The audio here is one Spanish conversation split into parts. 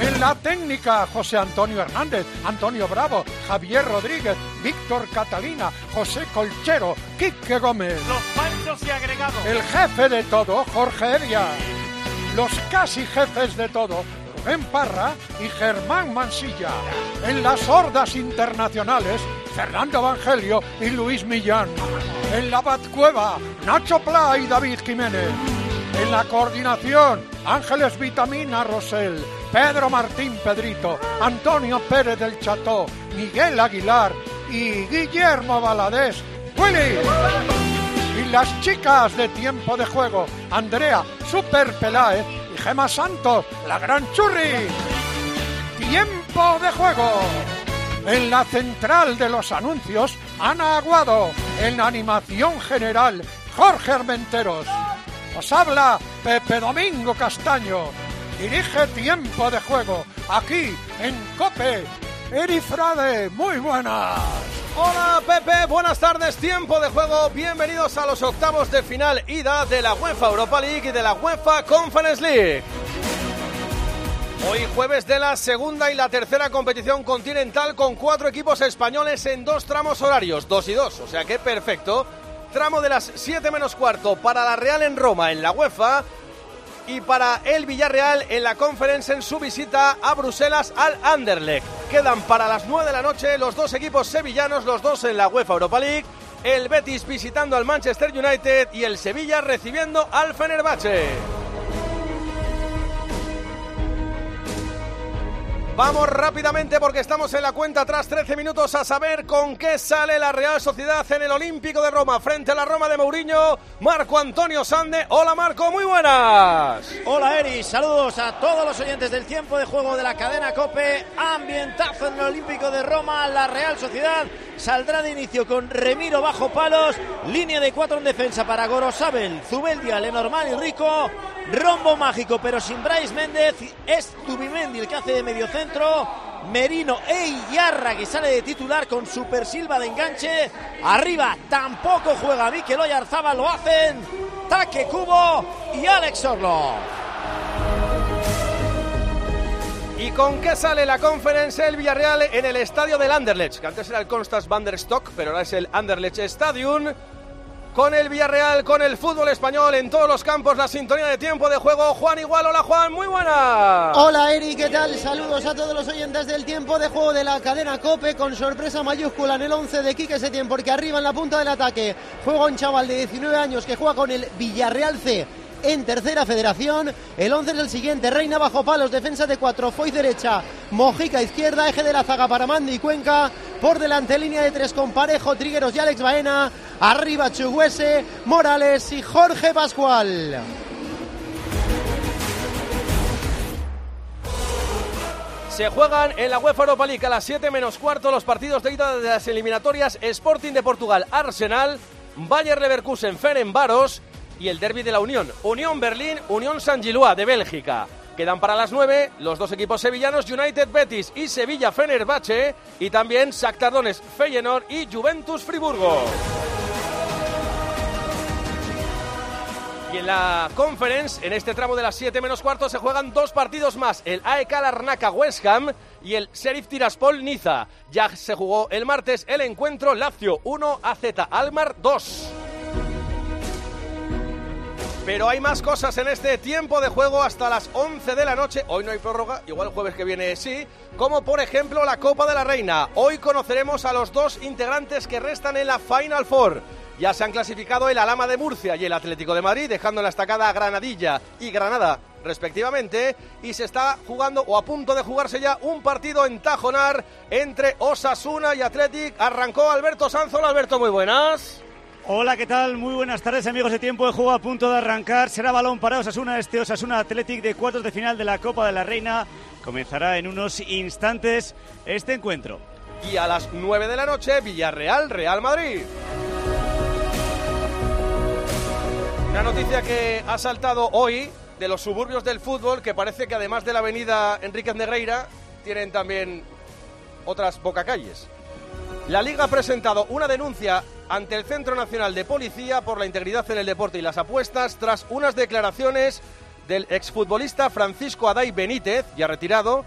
En la técnica, José Antonio Hernández, Antonio Bravo, Javier Rodríguez, Víctor Catalina, José Colchero, Quique Gómez. Los panchos y agregados. El jefe de todo, Jorge Evia. Los casi jefes de todo, Rubén Parra y Germán Mansilla. En las hordas internacionales, Fernando Evangelio y Luis Millán. En la Batcueva, Nacho Pla y David Jiménez. En la coordinación, Ángeles Vitamina Rosell, Pedro Martín Pedrito, Antonio Pérez del Cható, Miguel Aguilar y Guillermo Valadés. ¡Willy! Y las chicas de tiempo de juego, Andrea Super Peláez y Gema Santos, la gran churri. Tiempo de juego. En la central de los anuncios, Ana Aguado. En animación general, Jorge Armenteros. Os habla Pepe Domingo Castaño. Dirige Tiempo de Juego, aquí en Cope. Eri Frade, muy buenas. Hola Pepe, buenas tardes, tiempo de juego, bienvenidos a los octavos de final ida de la UEFA Europa League y de la UEFA Conference League. Hoy jueves de la segunda y la tercera competición continental con cuatro equipos españoles en dos tramos horarios, dos y dos, o sea que perfecto. Tramo de las 7 menos cuarto para la Real en Roma en la UEFA y para el Villarreal en la conferencia en su visita a Bruselas al Anderlecht. Quedan para las 9 de la noche los dos equipos sevillanos, los dos en la UEFA Europa League, el Betis visitando al Manchester United y el Sevilla recibiendo al Fenerbahce. Vamos rápidamente porque estamos en la cuenta tras 13 minutos a saber con qué sale la Real Sociedad en el Olímpico de Roma frente a la Roma de Mourinho. Marco Antonio Sande. Hola Marco, muy buenas. Hola Eri, saludos a todos los oyentes del tiempo de juego de la cadena Cope. Ambientazo en el Olímpico de Roma. La Real Sociedad saldrá de inicio con Remiro bajo palos. Línea de cuatro en defensa para Gorosabel, Zubeldia, Lenormand y Rico. Rombo mágico, pero sin Bryce Méndez. Es Tubimendi el que hace de medio centro. Merino e Yarra que sale de titular con Super Silva de enganche. Arriba tampoco juega Mikel Oyarzaba, lo hacen Taque Cubo y Alex Orlo. ¿Y con qué sale la conferencia el Villarreal en el estadio del Anderlecht? Que antes era el Constance van der Stock, pero ahora es el Anderlecht Stadium con el Villarreal, con el fútbol español en todos los campos, la sintonía de tiempo de juego. Juan Igual, hola Juan, muy buena. Hola Eri, ¿qué tal? Saludos a todos los oyentes del tiempo de juego de la cadena Cope con sorpresa mayúscula en el 11 de Quique Setién porque arriba en la punta del ataque juega un chaval de 19 años que juega con el Villarreal C en tercera federación. El 11 es el siguiente. Reina bajo palos, defensa de cuatro. Foy derecha, Mojica izquierda, eje de la zaga para Mandy y Cuenca. Por delante, línea de tres con Parejo, Trigueros y Alex Baena. Arriba Chuguese, Morales y Jorge Pascual. Se juegan en la UEFA Europa League a las 7 menos cuarto los partidos de ida de las eliminatorias Sporting de Portugal, Arsenal, Bayer Leverkusen, Ferenbaros y el derby de la Unión. Unión Berlín, Unión San Gilua de Bélgica. Quedan para las 9 los dos equipos sevillanos United Betis y Sevilla Fenerbahce y también Sactardones Feyenoord y Juventus Friburgo. Y en la conference, en este tramo de las 7 menos cuarto, se juegan dos partidos más. El AEK Larnaca West Ham y el Sheriff Tiraspol Niza. Ya se jugó el martes el encuentro Lazio 1 AZ Almar 2. Pero hay más cosas en este tiempo de juego hasta las 11 de la noche. Hoy no hay prórroga, igual el jueves que viene sí. Como por ejemplo la Copa de la Reina. Hoy conoceremos a los dos integrantes que restan en la Final Four. Ya se han clasificado el Alama de Murcia y el Atlético de Madrid, dejando en la estacada Granadilla y Granada respectivamente, y se está jugando o a punto de jugarse ya un partido en Tajonar entre Osasuna y Athletic. Arrancó Alberto Sanzola. Alberto, muy buenas. Hola, ¿qué tal? Muy buenas tardes, amigos de tiempo de juego a punto de arrancar. Será balón para Osasuna, este Osasuna Athletic de cuartos de final de la Copa de la Reina Comenzará en unos instantes este encuentro. Y a las 9 de la noche, Villarreal, Real Madrid. Una noticia que ha saltado hoy de los suburbios del fútbol, que parece que además de la avenida Enríquez Negreira, tienen también otras bocacalles. La Liga ha presentado una denuncia ante el Centro Nacional de Policía por la integridad en el deporte y las apuestas tras unas declaraciones del exfutbolista Francisco Aday Benítez, ya retirado,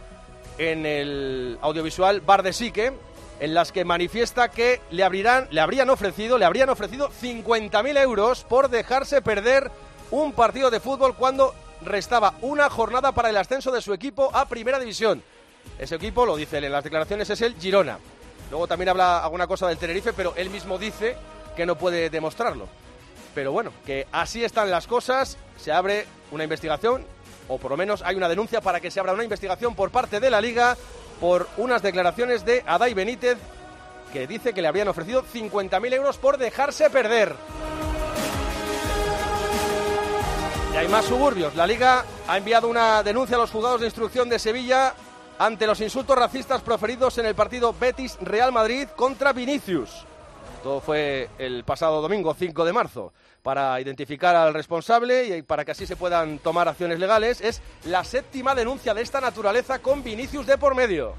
en el audiovisual Bar de Sique, en las que manifiesta que le, abrirán, le habrían ofrecido, le ofrecido 50.000 euros por dejarse perder un partido de fútbol cuando restaba una jornada para el ascenso de su equipo a Primera División. Ese equipo, lo dice él en las declaraciones, es el Girona. Luego también habla alguna cosa del Tenerife, pero él mismo dice que no puede demostrarlo. Pero bueno, que así están las cosas, se abre una investigación, o por lo menos hay una denuncia para que se abra una investigación por parte de la liga por unas declaraciones de Adai Benítez, que dice que le habrían ofrecido 50.000 euros por dejarse perder. Y hay más suburbios. La Liga ha enviado una denuncia a los juzgados de instrucción de Sevilla ante los insultos racistas proferidos en el partido Betis-Real Madrid contra Vinicius. Todo fue el pasado domingo 5 de marzo. Para identificar al responsable y para que así se puedan tomar acciones legales, es la séptima denuncia de esta naturaleza con Vinicius de por medio.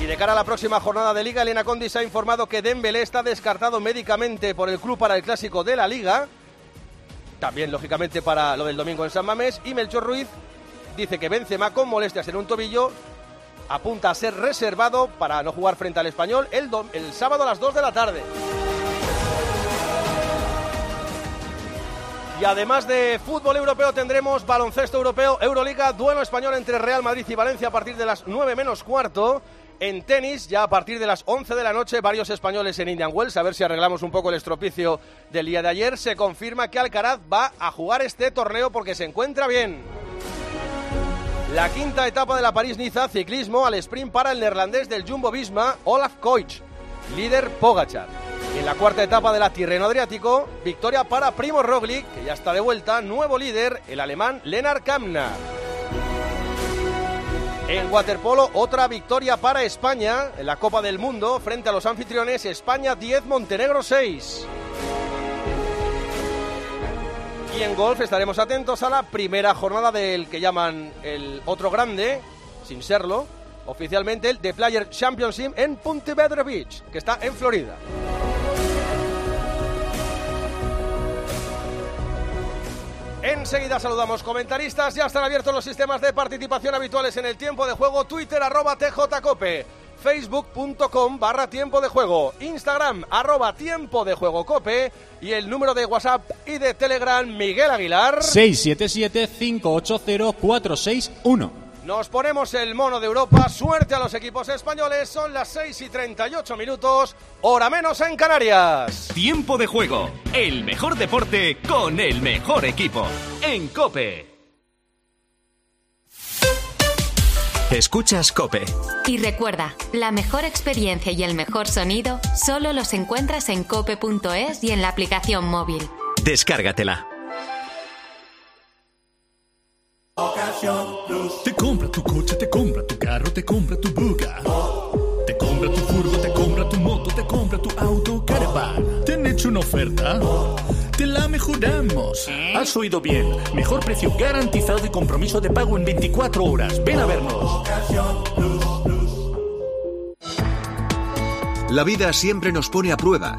Y de cara a la próxima jornada de Liga, Elena Condis ha informado que Dembélé está descartado médicamente por el club para el clásico de la Liga. También, lógicamente, para lo del domingo en San Mamés. Y Melchor Ruiz dice que Benzema con molestias en un tobillo apunta a ser reservado para no jugar frente al español el, el sábado a las 2 de la tarde. Y además de fútbol europeo tendremos baloncesto europeo, Euroliga, duelo español entre Real Madrid y Valencia a partir de las 9 menos cuarto. En tenis, ya a partir de las 11 de la noche, varios españoles en Indian Wells, a ver si arreglamos un poco el estropicio del día de ayer. Se confirma que Alcaraz va a jugar este torneo porque se encuentra bien. La quinta etapa de la París-Niza, ciclismo al sprint para el neerlandés del Jumbo Visma, Olaf Koich, líder Pogachar. En la cuarta etapa de la Tirreno Adriático, victoria para Primo Roglic, que ya está de vuelta, nuevo líder, el alemán Lennart Kamna. En waterpolo, otra victoria para España en la Copa del Mundo frente a los anfitriones España 10, Montenegro 6. Y en golf estaremos atentos a la primera jornada del que llaman el otro grande, sin serlo, oficialmente el The Player Championship en Punta Vedra Beach, que está en Florida. Enseguida saludamos comentaristas. Ya están abiertos los sistemas de participación habituales en el tiempo de juego. Twitter arroba TJCope. Facebook.com barra tiempo de juego. Instagram arroba tiempo de juego cope. Y el número de WhatsApp y de Telegram Miguel Aguilar. 677-580-461. Nos ponemos el mono de Europa. Suerte a los equipos españoles. Son las 6 y 38 minutos. Hora menos en Canarias. Tiempo de juego. El mejor deporte con el mejor equipo. En Cope. Escuchas Cope. Y recuerda, la mejor experiencia y el mejor sonido solo los encuentras en cope.es y en la aplicación móvil. Descárgatela. Te compra tu coche, te compra tu carro, te compra tu buga. Te compra tu furgo, te compra tu moto, te compra tu auto, caravan. ¿Te han hecho una oferta? Te la mejoramos. Has oído bien. Mejor precio garantizado y compromiso de pago en 24 horas. Ven a vernos. La vida siempre nos pone a prueba.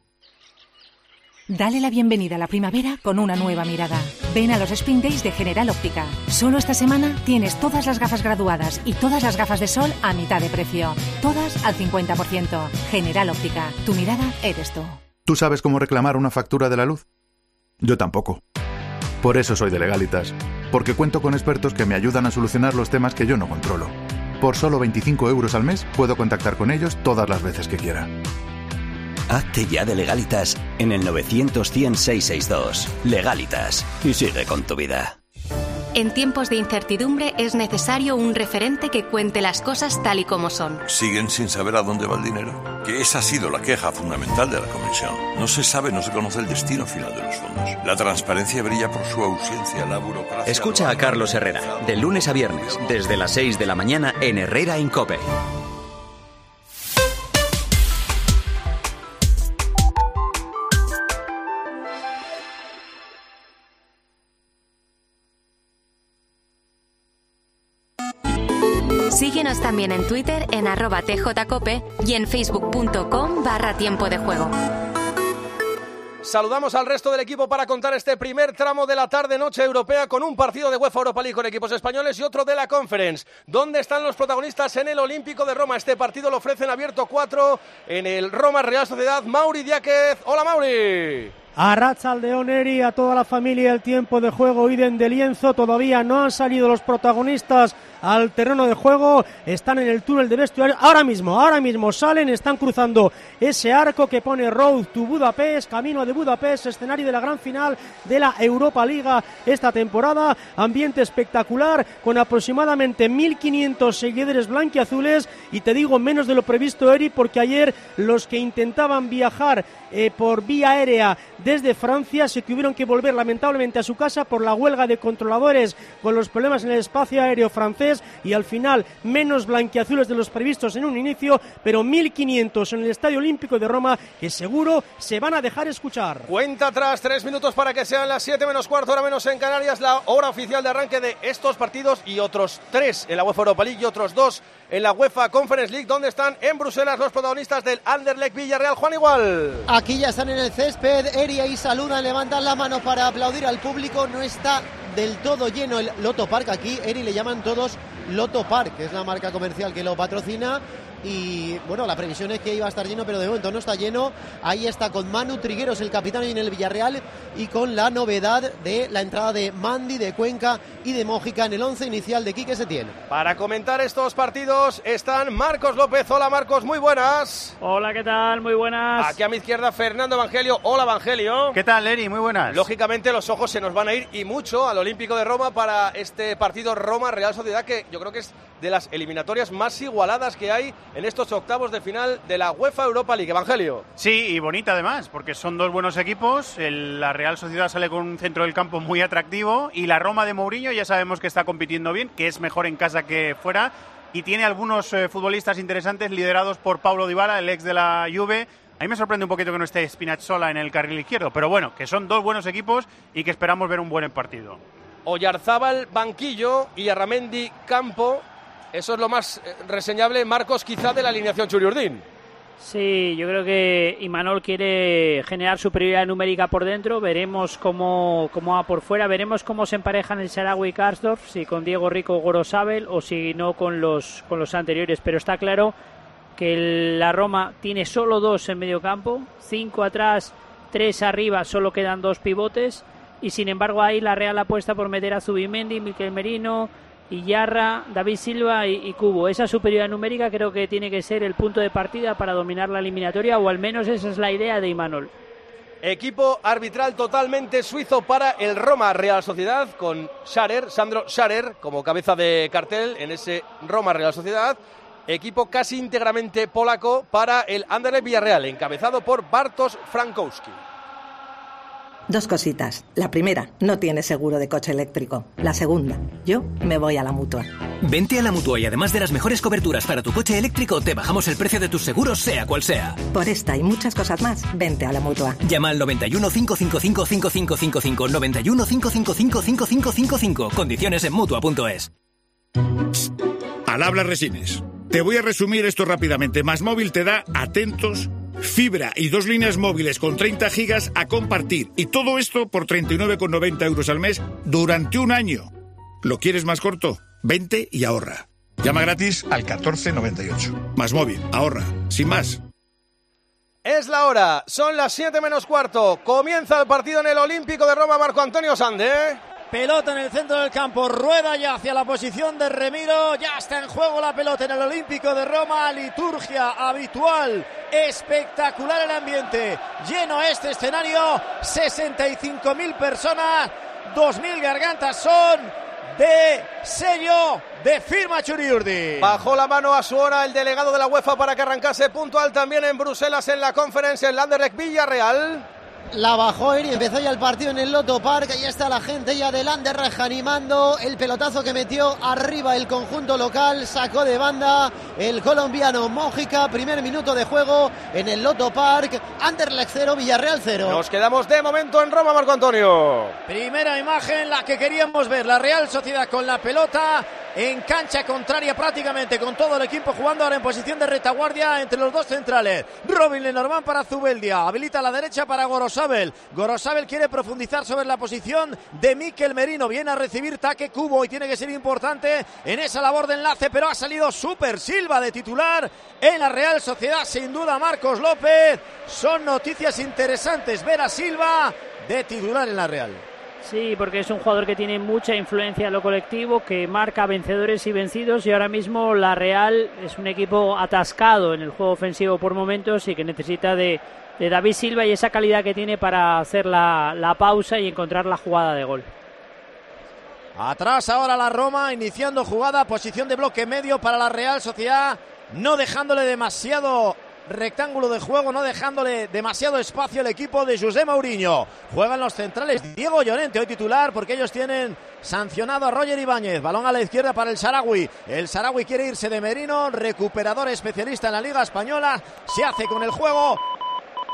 Dale la bienvenida a la primavera con una nueva mirada. Ven a los Spring Days de General Óptica. Solo esta semana tienes todas las gafas graduadas y todas las gafas de sol a mitad de precio. Todas al 50%. General Óptica. Tu mirada eres tú. ¿Tú sabes cómo reclamar una factura de la luz? Yo tampoco. Por eso soy de Legalitas. Porque cuento con expertos que me ayudan a solucionar los temas que yo no controlo. Por solo 25 euros al mes puedo contactar con ellos todas las veces que quiera. Hazte ya de Legalitas en el 900 100 662. Legalitas. Y sigue con tu vida. En tiempos de incertidumbre es necesario un referente que cuente las cosas tal y como son. Siguen sin saber a dónde va el dinero. Que esa ha sido la queja fundamental de la Comisión. No se sabe, no se conoce el destino final de los fondos. La transparencia brilla por su ausencia. La burocracia. Escucha a Carlos Herrera, de lunes a viernes, desde las 6 de la mañana en Herrera Incope. También en Twitter en arroba tjcope y en facebook.com barra tiempo de juego. Saludamos al resto del equipo para contar este primer tramo de la tarde-noche europea con un partido de UEFA Europa League con equipos españoles y otro de la Conference. ¿Dónde están los protagonistas en el Olímpico de Roma? Este partido lo ofrecen abierto 4 en el Roma Real Sociedad. Mauri Diáquez. Hola Mauri. A Ratzaldeón Eri, a toda la familia, el tiempo de juego Iden de lienzo. Todavía no han salido los protagonistas al terreno de juego. Están en el túnel de vestuario. Ahora mismo, ahora mismo salen, están cruzando ese arco que pone Road to Budapest, camino de Budapest, escenario de la gran final de la Europa Liga esta temporada. Ambiente espectacular con aproximadamente 1.500 seguidores blanquiazules y te digo menos de lo previsto, Eri, porque ayer los que intentaban viajar eh, por vía aérea desde Francia se tuvieron que volver lamentablemente a su casa por la huelga de controladores con los problemas en el espacio aéreo francés y al final menos blanquiazules de los previstos en un inicio, pero 1.500 en el Estadio Olímpico de Roma que seguro se van a dejar escuchar. Cuenta atrás, tres minutos para que sean las 7 menos cuarto, hora menos en Canarias, la hora oficial de arranque de estos partidos y otros tres en la UEFA Europa League y otros dos en la UEFA Conference League, donde están en Bruselas los protagonistas del Anderlecht Villarreal. Juan Igual. Aquí ya están en el césped, Eri y saludan, levantan la mano para aplaudir al público. No está del todo lleno el Loto Park aquí. Eri le llaman todos Loto Park, que es la marca comercial que lo patrocina. Y bueno, la previsión es que iba a estar lleno, pero de momento no está lleno. Ahí está con Manu Trigueros, el capitán en el Villarreal, y con la novedad de la entrada de Mandy, de Cuenca y de Mójica en el once inicial de Quique Setién. Para comentar estos partidos están Marcos López. Hola Marcos, muy buenas. Hola, ¿qué tal? Muy buenas. Aquí a mi izquierda Fernando Evangelio. Hola Evangelio. ¿Qué tal, Eri? Muy buenas. Lógicamente los ojos se nos van a ir y mucho al Olímpico de Roma para este partido Roma-Real Sociedad que yo creo que es de las eliminatorias más igualadas que hay en estos octavos de final de la UEFA Europa League. Evangelio. Sí, y bonita además, porque son dos buenos equipos. El- la Real Sociedad sale con un centro del campo muy atractivo y la Roma de Mourinho ya sabemos que está compitiendo bien, que es mejor en casa que fuera y tiene algunos eh, futbolistas interesantes liderados por Paulo Dybala, el ex de la Juve. A mí me sorprende un poquito que no esté Spinazzola en el carril izquierdo, pero bueno, que son dos buenos equipos y que esperamos ver un buen partido. Oyarzábal, banquillo y Arramendi, campo. Eso es lo más eh, reseñable, Marcos, quizá de la alineación Churiurdín. Sí, yo creo que Imanol quiere generar superioridad numérica por dentro. Veremos cómo, cómo va por fuera. Veremos cómo se emparejan el Sarawi y Karsdorf, si con Diego Rico Gorosabel o si no con los, con los anteriores. Pero está claro que la Roma tiene solo dos en medio campo, cinco atrás, tres arriba, solo quedan dos pivotes. Y sin embargo ahí la Real apuesta por meter a Zubimendi, Miquel Merino, Iyarra, David Silva y, Cubo. Esa superioridad numérica creo que tiene que ser el punto de partida para dominar la eliminatoria, o al menos esa es la idea de Imanol. Equipo arbitral totalmente suizo para el Roma Real Sociedad con Scharer, Sandro Scharer como cabeza de cartel en ese Roma Real Sociedad. Equipo casi íntegramente polaco para el Anderlecht Villarreal, encabezado por Bartosz Frankowski. Dos cositas. La primera, no tiene seguro de coche eléctrico. La segunda, yo me voy a la mutua. Vente a la mutua y además de las mejores coberturas para tu coche eléctrico, te bajamos el precio de tus seguros, sea cual sea. Por esta y muchas cosas más, vente a la mutua. Llama al 91 555 5555 91 555 5555. Condiciones en mutua.es. Al habla Resines. Te voy a resumir esto rápidamente. Más móvil te da atentos, fibra y dos líneas móviles con 30 gigas a compartir. Y todo esto por 39,90 euros al mes durante un año. ¿Lo quieres más corto? Vente y ahorra. Llama gratis al 1498. Más móvil, ahorra. Sin más. Es la hora, son las 7 menos cuarto. Comienza el partido en el Olímpico de Roma, Marco Antonio Sande. Pelota en el centro del campo, rueda ya hacia la posición de Remiro, ya está en juego la pelota en el Olímpico de Roma, liturgia habitual, espectacular el ambiente, lleno este escenario, 65.000 personas, 2.000 gargantas son, de sello de firma Churiurdi. Bajó la mano a su hora el delegado de la UEFA para que arrancase puntual también en Bruselas en la conferencia en Landerlecht Villarreal. La bajó y empezó ya el partido en el Loto Park. Ahí está la gente ya del Anderlecht animando el pelotazo que metió arriba el conjunto local. Sacó de banda el colombiano Mójica. Primer minuto de juego en el Loto Park. Anderlecht 0, Villarreal 0. Nos quedamos de momento en Roma, Marco Antonio. Primera imagen, la que queríamos ver. La Real Sociedad con la pelota en cancha contraria prácticamente con todo el equipo jugando ahora en posición de retaguardia entre los dos centrales. Robin Lenormand para Zubeldia. Habilita la derecha para Gorosabel. Gorosabel quiere profundizar sobre la posición de Miquel Merino. Viene a recibir taque cubo y tiene que ser importante en esa labor de enlace, pero ha salido Super Silva de titular en la Real Sociedad. Sin duda, Marcos López. Son noticias interesantes ver a Silva de titular en la Real. Sí, porque es un jugador que tiene mucha influencia en lo colectivo, que marca vencedores y vencidos y ahora mismo la Real es un equipo atascado en el juego ofensivo por momentos y que necesita de, David Silva y esa calidad que tiene para hacer la, la pausa y encontrar la jugada de gol. Atrás ahora la Roma, iniciando jugada, posición de bloque medio para la Real Sociedad, no dejándole demasiado rectángulo de juego, no dejándole demasiado espacio al equipo de José Mourinho. Juegan los centrales Diego Llorente, hoy titular, porque ellos tienen sancionado a Roger Ibáñez. Balón a la izquierda para el Sarawi. El Sarawi quiere irse de Merino, recuperador especialista en la Liga Española. Se hace con el juego.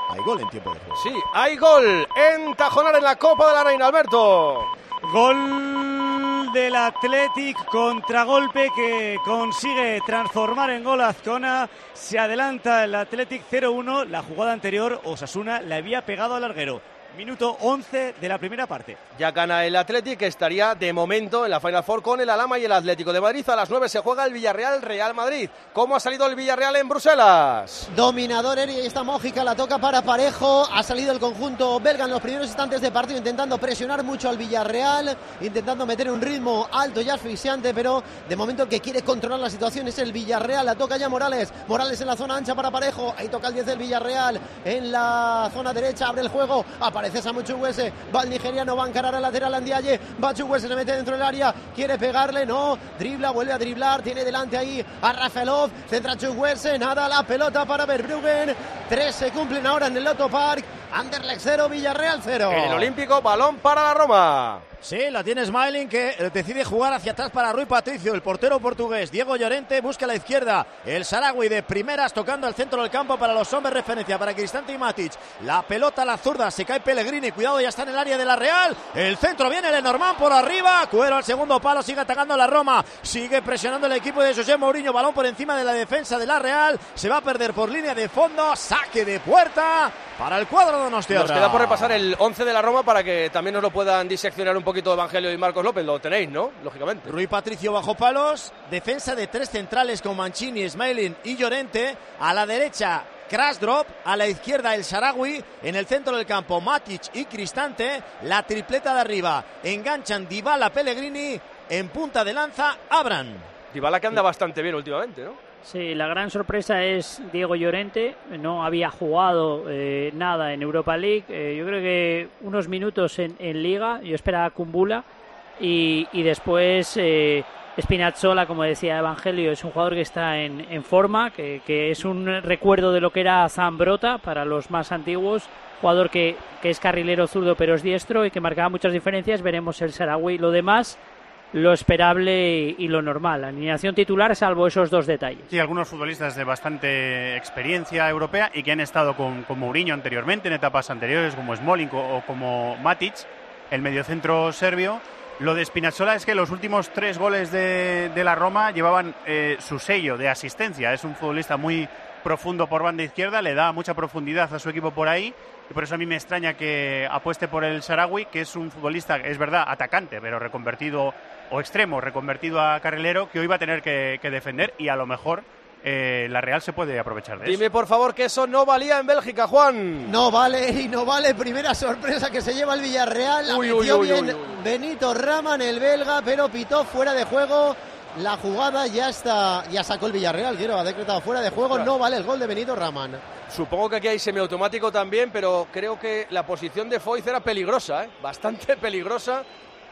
Hay gol en tiempo de juego. Sí, hay gol en Tajonar en la Copa de la Reina, Alberto. Gol del Athletic, contragolpe que consigue transformar en gol Azcona. Se adelanta el Athletic 0-1. La jugada anterior, Osasuna le había pegado al larguero. Minuto 11 de la primera parte. Ya gana el Athletic, que estaría de momento en la Final Four con el Alama y el Atlético de Madrid. A las 9 se juega el Villarreal Real Madrid. ¿Cómo ha salido el Villarreal en Bruselas? Dominador Eri, esta Mójica la toca para Parejo. Ha salido el conjunto belga en los primeros instantes de partido intentando presionar mucho al Villarreal, intentando meter un ritmo alto y asfixiante, pero de momento el que quiere controlar la situación es el Villarreal. La toca ya Morales. Morales en la zona ancha para Parejo. Ahí toca el 10 del Villarreal. En la zona derecha abre el juego. Aparece Samu Chuguese. Va el nigeriano, va a encarar al lateral Andiaye. Va Chuguese, se mete dentro del área. Quiere pegarle, no. Dribla, vuelve a driblar. Tiene delante ahí a Rafaelov. Centra Chuguese. Nada, la pelota para Verbruggen. Tres se cumplen ahora en el Lotto Park. Anderlecht 0, Villarreal 0. En el Olímpico, balón para la Roma. Sí, la tiene Smiling que decide jugar hacia atrás para Rui Patricio, el portero portugués. Diego Llorente busca a la izquierda. El Saragüi de primeras tocando al centro del campo para los hombres referencia para Cristante y Matic. La pelota a la zurda, se cae Pellegrini. Cuidado, ya está en el área de la Real. El centro viene Lenormand por arriba. Cuero al segundo palo, sigue atacando a la Roma. Sigue presionando el equipo de José Mourinho. Balón por encima de la defensa de la Real. Se va a perder por línea de fondo. Saque de puerta para el cuadro de Donostia. Nos queda por repasar el 11 de la Roma para que también nos lo puedan diseccionar un poquito Evangelio y Marcos López. Lo tenéis, ¿no? Lógicamente. Rui Patricio bajo palos. Defensa de tres centrales con Mancini, Smiling y Llorente. A la derecha, Krasdrop. A la izquierda, el Sarawi. En el centro del campo, Matic y Cristante. La tripleta de arriba. Enganchan Dybala, Pellegrini. En punta de lanza, Abran. Dybala que anda bastante bien últimamente, ¿no? Sí, la gran sorpresa es Diego Llorente. No había jugado eh, nada en Europa League. Eh, yo creo que unos minutos en, Liga. Yo esperaba Kumbula. Y, y después eh, Spinazzola, como decía Evangelio, es un jugador que está en, forma, que, es un recuerdo de lo que era Zambrota para los más antiguos. Jugador que, que es carrilero zurdo pero es diestro y que marcaba muchas diferencias. Veremos el Sarawi. Lo demás lo esperable y lo normal. Alineación titular, salvo esos dos detalles. Sí, algunos futbolistas de bastante experiencia europea y que han estado con, con Mourinho anteriormente, en etapas anteriores, como Smalling o, o como Matic, el mediocentro serbio. Lo de Spinazzola es que los últimos tres goles de, de la Roma llevaban eh, su sello de asistencia. Es un futbolista muy profundo por banda izquierda, le da mucha profundidad a su equipo por ahí y por eso a mí me extraña que apueste por el Sarawi, que es un futbolista, es verdad, atacante, pero reconvertido o extremo, reconvertido a carrilero, que hoy va a tener que, que defender y a lo mejor eh, la Real se puede aprovechar de eso. Dime por favor que eso no valía en Bélgica, Juan. No vale y no vale. Primera sorpresa que se lleva el Villarreal. La Uy, metió uy, uy, bien uy, uy. Benito Raman, el belga, pero pitó fuera de juego. La jugada ya está, ya sacó el Villarreal, quiero, ha decretado fuera de juego, no vale el gol de Benito Raman. Supongo que aquí hay semiautomático también, pero creo que la posición de Foyz era peligrosa, ¿eh? bastante peligrosa.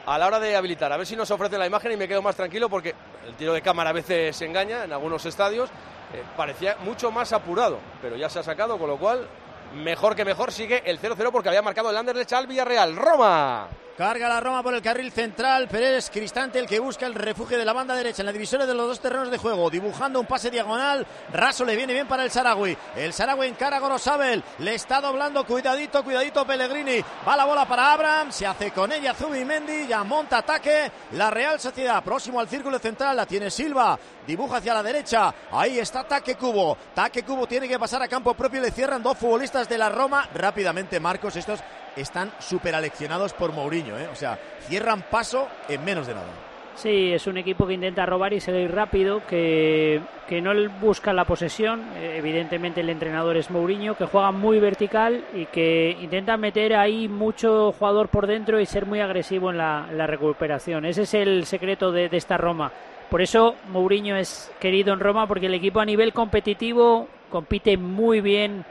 a la hora de habilitar. A ver si nos ofrece la imagen y me quedo más tranquilo porque el tiro de cámara a veces se engaña en algunos estadios. Eh, parecía mucho más apurado, pero ya se ha sacado, con lo cual mejor que mejor sigue el 0-0 porque había marcado el Anderlecht al Villarreal. Roma. Carga la Roma por el carril central, pero es Cristante el que busca el refugio de la banda derecha en la divisoria de los dos terrenos de juego, dibujando un pase diagonal. Raso le viene bien para el Saragüi. El Saragüi encara Gorosabel, le está doblando, cuidadito, cuidadito Pellegrini. Va la bola para Abraham, se hace con ella Zubimendi, ya monta ataque. La Real Sociedad, próximo al círculo central, la tiene Silva, dibuja hacia la derecha. Ahí está Taque Cubo. Taque Cubo tiene que pasar a campo propio, le cierran dos futbolistas de la Roma. Rápidamente, Marcos, estos están súper aleccionados por Mourinho, ¿eh? o sea, cierran paso en menos de nada. Sí, es un equipo que intenta robar y salir rápido, que, que no busca la posesión. Eh, evidentemente el entrenador es Mourinho, que juega muy vertical y que intenta meter ahí mucho jugador por dentro y ser muy agresivo en la, recuperación. Ese es el secreto de, de esta Roma. Por eso Mourinho es querido en Roma, porque el equipo a nivel competitivo compite muy bien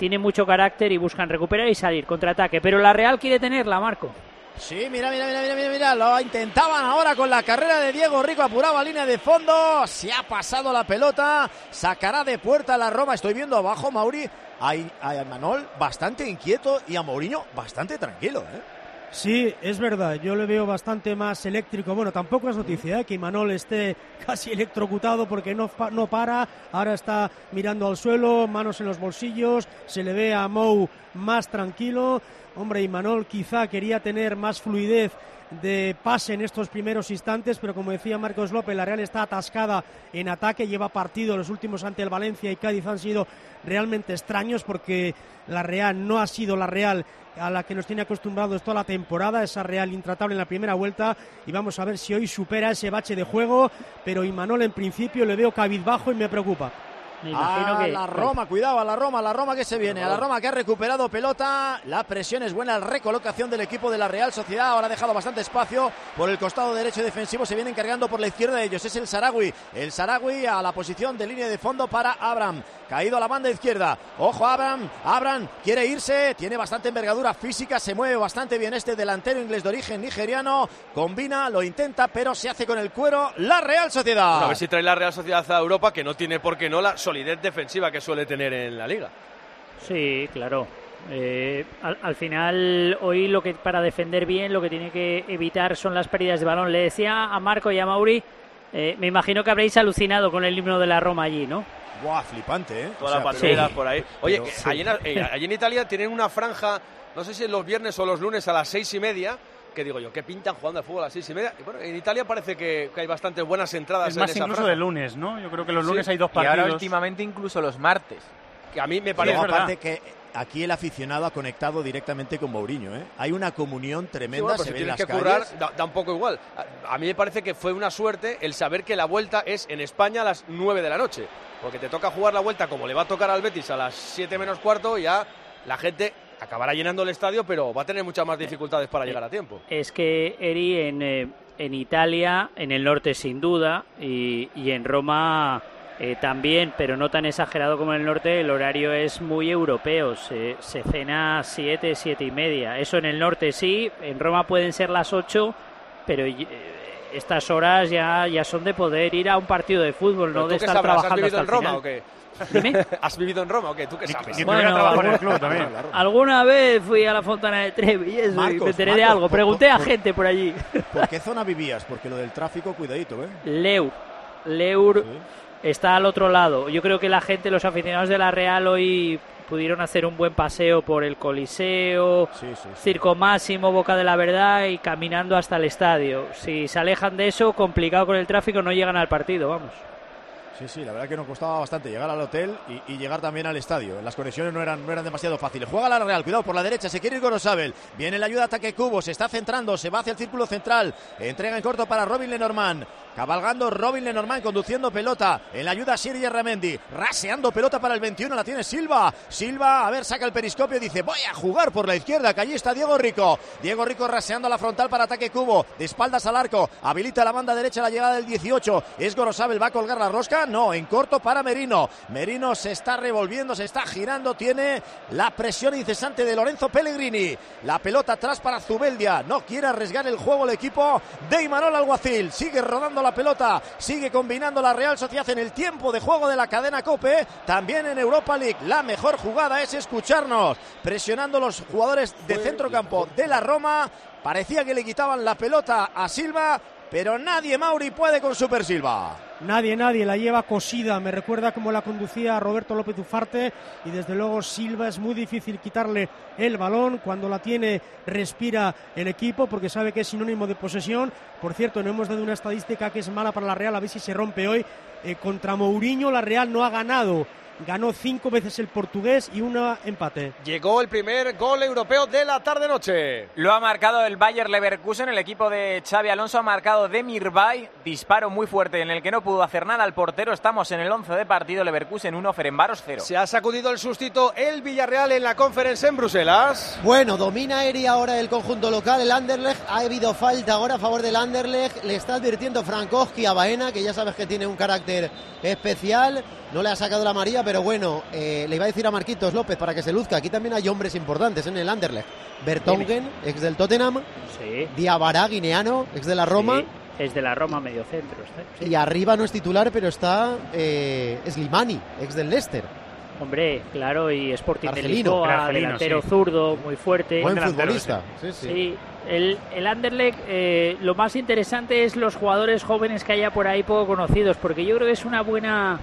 tiene mucho carácter y buscan recuperar y salir, contraataque. Pero la Real quiere tenerla, Marco. Sí, mira, mira, mira, mira, mira, lo intentaban ahora con la carrera de Diego Rico, apuraba línea de fondo, se ha pasado la pelota, sacará de puerta la Roma, estoy viendo abajo Mauri, a, a Manol bastante inquieto y a Mourinho bastante tranquilo, ¿eh? Sí, es verdad, yo le veo bastante más eléctrico. Bueno, tampoco es noticia ¿eh? que Imanol esté casi electrocutado porque no, no para, ahora está mirando al suelo, manos en los bolsillos, se le ve a Mou más tranquilo. Hombre, Imanol quizá quería tener más fluidez de pase en estos primeros instantes, pero como decía Marcos López, la Real está atascada en ataque, lleva partido los últimos ante el Valencia y Cádiz han sido realmente extraños porque la Real no ha sido la Real a la que nos tiene acostumbrados toda la temporada, esa Real intratable en la primera vuelta y vamos a ver si hoy supera ese bache de juego, pero Imanol en principio le veo cabizbajo y me preocupa. A la Roma, cuidado, a la Roma, a la Roma que se viene, a la Roma que ha recuperado pelota, la presión es buena, la recolocación del equipo de la Real Sociedad, ahora ha dejado bastante espacio por el costado derecho defensivo, se vienen cargando por la izquierda de ellos, es el Saragui, el Saragui a la posición de línea de fondo para Abraham, caído a la banda izquierda. Ojo, Abraham. Abraham quiere irse, tiene bastante envergadura física, se mueve bastante bien este delantero inglés de origen nigeriano. Combina, lo intenta, pero se hace con el cuero la Real Sociedad. a ver si trae la Real Sociedad a Europa, que no tiene por qué no la solidez defensiva que suele tener en la liga. Sí, claro. Eh, al, final, hoy lo que para defender bien, lo que tiene que evitar son las pérdidas de balón. Le decía a Marco y a Mauri, eh, me imagino que habréis alucinado con el himno de la Roma allí, ¿no? Buah, flipante, ¿eh? Todas las banderas por ahí. Oye, allí, en, Italia tienen una franja, no sé si es los viernes o los lunes a las seis y media, que digo yo, ¿qué pintan jugando al fútbol a las seis y media? Y bueno, en Italia parece que, hay bastantes buenas entradas es más incluso de lunes, ¿no? Yo creo que los lunes hay dos partidos. Y ahora últimamente incluso los martes. Que a mí me parece... aparte que aquí el aficionado ha conectado directamente con Mourinho. ¿eh? Hay una comunión tremenda. se si tienes que currar, da, un poco igual. A, mí me parece que fue una suerte el saber que la vuelta es en España a las 9 de la noche. Porque te toca jugar la vuelta como le va a tocar al Betis a las 7 menos cuarto y ya la gente acabará llenando el estadio, pero va a tener muchas más dificultades para llegar a tiempo. Es que Eri en, eh, en Italia, en el norte sin duda, y, y en Roma eh, también, pero no tan exagerado como en el norte, el horario es muy europeo. Se, cena 7, 7 y media. Eso en el norte sí, en Roma pueden ser las 8, pero eh, estas horas ya, ya son de poder ir a un partido de fútbol, no de estar trabajando. ¿Has vivido en Roma o qué? ¿Has vivido en Roma o qué? ¿Tú qué sabes? bueno, en el club también. Alguna vez fui a la Fontana de Trevi y eso, y me enteré de algo. Pregunté a gente por allí. ¿Por qué zona vivías? Porque lo del tráfico, cuidadito, ¿eh? Leur. Leur está al otro lado. Yo creo que la gente, los aficionados de la Real hoy pudieron hacer un buen paseo por el Coliseo, Circo Máximo, Boca de la Verdad y caminando hasta el estadio. Si se alejan de eso, complicado con el tráfico, no llegan al partido, vamos. Sí, sí, la verdad que nos costaba bastante llegar al hotel y, llegar también al estadio. Las conexiones no eran, no eran demasiado fáciles. Juega la Real, cuidado por la derecha, se quiere ir Gorosabel. Viene la ayuda ataque Cubo, se está centrando, se va hacia el círculo central. Entrega en corto para Robin Lenormand. Cabalgando Robin Lenormand conduciendo pelota. En la ayuda Siri Ramendi. Raseando pelota para el 21. La tiene Silva. Silva, a ver, saca el periscopio y dice: Voy a jugar por la izquierda. Que allí está Diego Rico. Diego Rico raseando la frontal para ataque cubo. De espaldas al arco. Habilita la banda derecha la llegada del 18. Es Gorosabel. Va a colgar la rosca. no, en corto para Merino. Merino se está revolviendo, se está girando, tiene la presión incesante de Lorenzo Pellegrini. La pelota atrás para Zubeldia, no quiere arriesgar el juego el equipo de Imanol Alguacil. Sigue rodando la pelota, sigue combinando la Real Sociedad en el tiempo de juego de la cadena Cope, también en Europa League. La mejor jugada es escucharnos, presionando los jugadores de centrocampo de la Roma. Parecía que le quitaban la pelota a Silva, pero nadie, Mauri, puede con Super Silva. Nadie, nadie la lleva cosida. Me recuerda cómo la conducía Roberto López Ufarte y desde luego Silva es muy difícil quitarle el balón. Cuando la tiene respira el equipo porque sabe que es sinónimo de posesión. Por cierto, no hemos dado una estadística que es mala para la Real. A ver si se rompe hoy. Eh, contra Mourinho la Real no ha ganado ganó cinco veces el portugués y una empate. Llegó el primer gol europeo de la tarde-noche. Lo ha marcado el Bayer Leverkusen, el equipo de Xavi Alonso ha marcado Demir Bay, disparo muy fuerte en el que no pudo hacer nada al portero. Estamos en el 11 de partido, Leverkusen 1, Ferenbaros 0. Se ha sacudido el sustito el Villarreal en la conferencia en Bruselas. Bueno, domina aérea ahora el conjunto local, el Anderlecht. Ha habido falta ahora a favor del Anderlecht. Le está advirtiendo Frankowski a Baena, que ya sabes que tiene un carácter especial. No le ha sacado la María, pero bueno, eh, le iba a decir a Marquitos López para que se luzca. Aquí también hay hombres importantes en el Anderlecht. Bertongen, ex del Tottenham. Sí. Diabará, guineano, ex de la Roma. Sí, es de la Roma medio centro. sí. Y arriba no es titular, pero está eh, Slimani, ex del Leicester. Hombre, claro, y Sporting de Argelino. Lisboa, Argelino, delantero sí. zurdo, muy fuerte. Buen futbolista. Sí, sí. Sí, el, el Anderlecht, eh, lo más interesante es los jugadores jóvenes que haya por ahí poco conocidos, porque yo creo que es una buena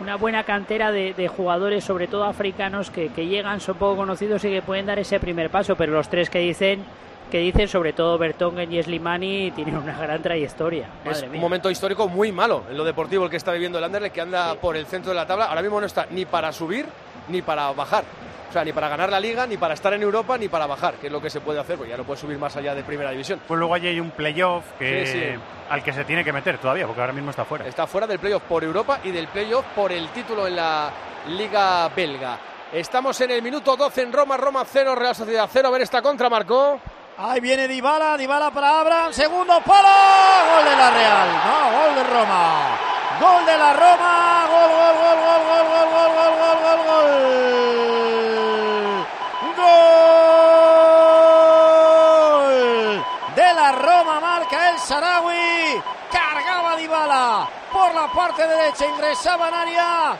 una buena cantera de, de jugadores, sobre todo africanos, que, que llegan, son poco conocidos y que pueden dar ese primer paso, pero los tres que dicen, que dicen, sobre todo Bertongen y Slimani, tienen una gran trayectoria. Es Madre un mía. momento histórico muy malo en lo deportivo el que está viviendo el Anderlecht, que anda por el centro de la tabla. Ahora mismo no está ni para subir ni para bajar. O sea, ni para ganar la liga, ni para estar en Europa, ni para bajar, que es lo que se puede hacer, pues ya no puede subir más allá de primera división. Pues luego allí hay un playoff que, Sí, sí. al que se tiene que meter todavía, porque ahora mismo está fuera. Está fuera del playoff por Europa y del playoff por el título en la Liga Belga. Estamos en el minuto 12 en Roma, Roma 0, Real Sociedad 0. A ver esta contra, Marcó. Ahí viene Dybala, Dybala para Abraham, segundo palo, gol de la Real, no, gol de Roma, gol de la Roma, gol, gol, gol, gol, gol, gol, gol, gol, gol de la Roma, marca el Sarawi, cargaba Dybala por la parte derecha, ingresaba en área,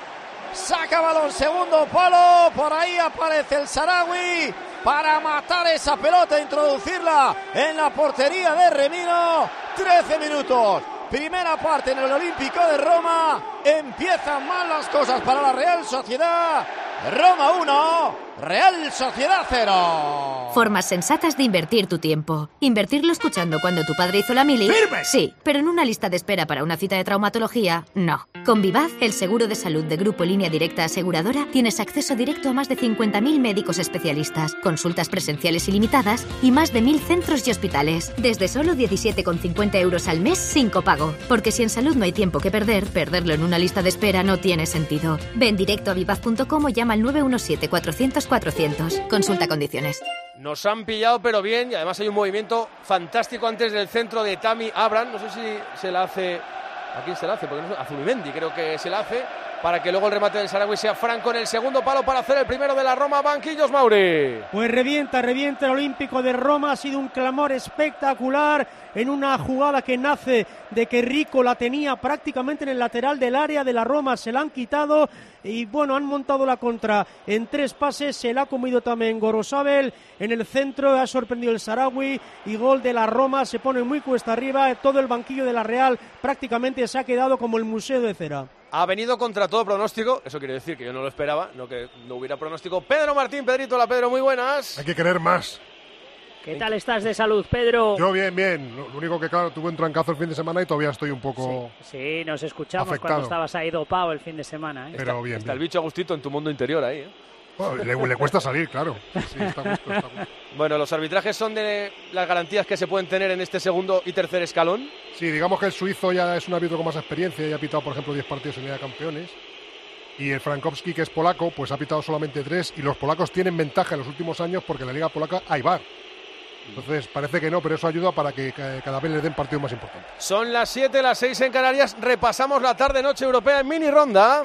saca balón, segundo palo, por ahí aparece el Sarawi para matar esa pelota, introducirla en la portería de Remiro, 13 minutos. Primera parte en el Olímpico de Roma. Empiezan mal las cosas para la Real Sociedad. Roma 1, Real Sociedad 0. Formas sensatas de invertir tu tiempo. Invertirlo escuchando cuando tu padre hizo la mili. ¡Firme! Sí, pero en una lista de espera para una cita de traumatología, no. Con Vivaz, el seguro de salud de Grupo Línea Directa Aseguradora, tienes acceso directo a más de 50.000 médicos especialistas, consultas presenciales ilimitadas y más de 1.000 centros y hospitales. Desde solo 17,50 euros al mes sin copago. Porque si en salud no hay tiempo que perder, perderlo en una lista de espera no tiene sentido. Ven directo a vivaz.com o llama al 917-400-400. Consulta condiciones. Nos han pillado, pero bien, y además hay un movimiento fantástico antes del centro de Tami Abraham. No sé si se la hace. ¿A quién se la hace? Porque no sé, a Zubimendi creo que se la hace. Para que luego el remate del Saragüey sea Franco en el segundo palo para hacer el primero de la Roma. Banquillos Mauri. Pues revienta, revienta el Olímpico de Roma. Ha sido un clamor espectacular en una jugada que nace de que Rico la tenía prácticamente en el lateral del área de la Roma. Se la han quitado y bueno, han montado la contra en tres pases. Se la ha comido también Gorosabel. En el centro ha sorprendido el Sarawi y gol de la Roma. Se pone muy cuesta arriba. Todo el banquillo de la Real prácticamente se ha quedado como el museo de cera. Ha venido contra todo pronóstico. Eso quiere decir que yo no lo esperaba, no que no hubiera pronóstico. Pedro Martín, Pedrito, la Pedro, muy buenas. Hay que querer más. ¿Qué tal estás de salud, Pedro? Yo bien, bien. Lo único que, claro, tuve un trancazo el fin de semana y todavía estoy un poco... Sí, nos escuchamos Afectado. cuando estabas ahí dopado el fin de semana. ¿eh? Pero bien, Está el bicho Agustito en tu mundo interior ahí. ¿eh? Bueno, le, le cuesta salir, claro. Sí, está gusto. Bueno, los arbitrajes son de las garantías que se pueden tener en este segundo y tercer escalón. Sí, digamos que el suizo ya es un árbitro con más experiencia y ha pitado, por ejemplo, 10 partidos en Liga de Campeones. Y el Frankowski, que es polaco, pues ha pitado solamente 3 y los polacos tienen ventaja en los últimos años porque en la Liga Polaca hay VAR. Entonces parece que no, pero eso ayuda para que ca- cada vez le den partido más importante. Son las 7, las 6 en Canarias. Repasamos la tarde-noche europea en mini ronda.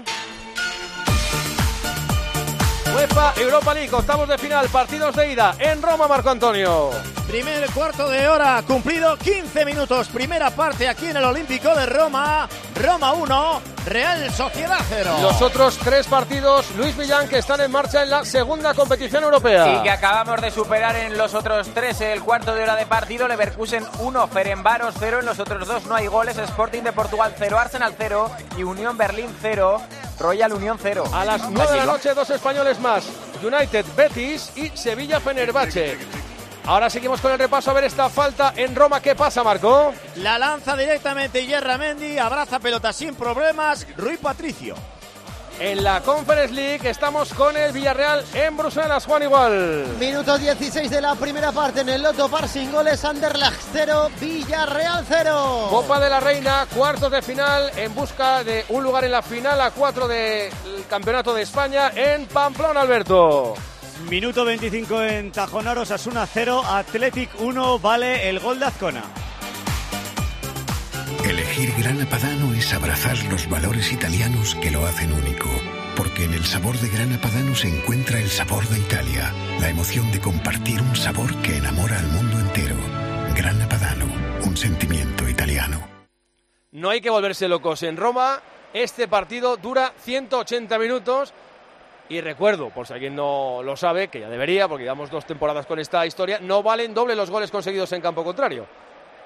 UEFA Europa League, octavos de final, partidos de ida en Roma, Marco Antonio. Primer cuarto de hora cumplido, 15 minutos. Primera parte aquí en el Olímpico de Roma. Roma 1, Real Sociedad 0. Los otros tres partidos, Luis Villán, que están en marcha en la segunda competición europea. Y que acabamos de superar en los otros tres el cuarto de hora de partido. Leverkusen 1, Ferenbaros 0. En los otros dos no hay goles. Sporting de Portugal 0, Arsenal 0 y Unión Berlín 0, Royal Unión 0. A las 9 de la noche, dos españoles más. United Betis y Sevilla Fenerbahce. Ahora seguimos con el repaso a ver esta falta en Roma. ¿Qué pasa, Marco? La lanza directamente Yerra Mendy, abraza pelota sin problemas. Rui Patricio. En la Conference League estamos con el Villarreal en Bruselas, Juan Igual. Minuto 16 de la primera parte en el Loto Par sin goles, Anderlecht 0, Villarreal 0. Copa de la Reina, cuartos de final en busca de un lugar en la final a cuatro del Campeonato de España en Pamplona, Alberto. Minuto 25 en Tajonar, Osasuna 0, Athletic 1, vale el gol de Azcona. Elegir Grana Padano es abrazar los valores italianos que lo hacen único. Porque en el sabor de Grana Padano se encuentra el sabor de Italia, la emoción de compartir un sabor que enamora al mundo entero. Grana Padano, un sentimiento italiano. No hay que volverse locos en Roma. Este partido dura 180 minutos. Y recuerdo, por si alguien no lo sabe, que ya debería, porque llevamos dos temporadas con esta historia, no valen doble los goles conseguidos en campo contrario.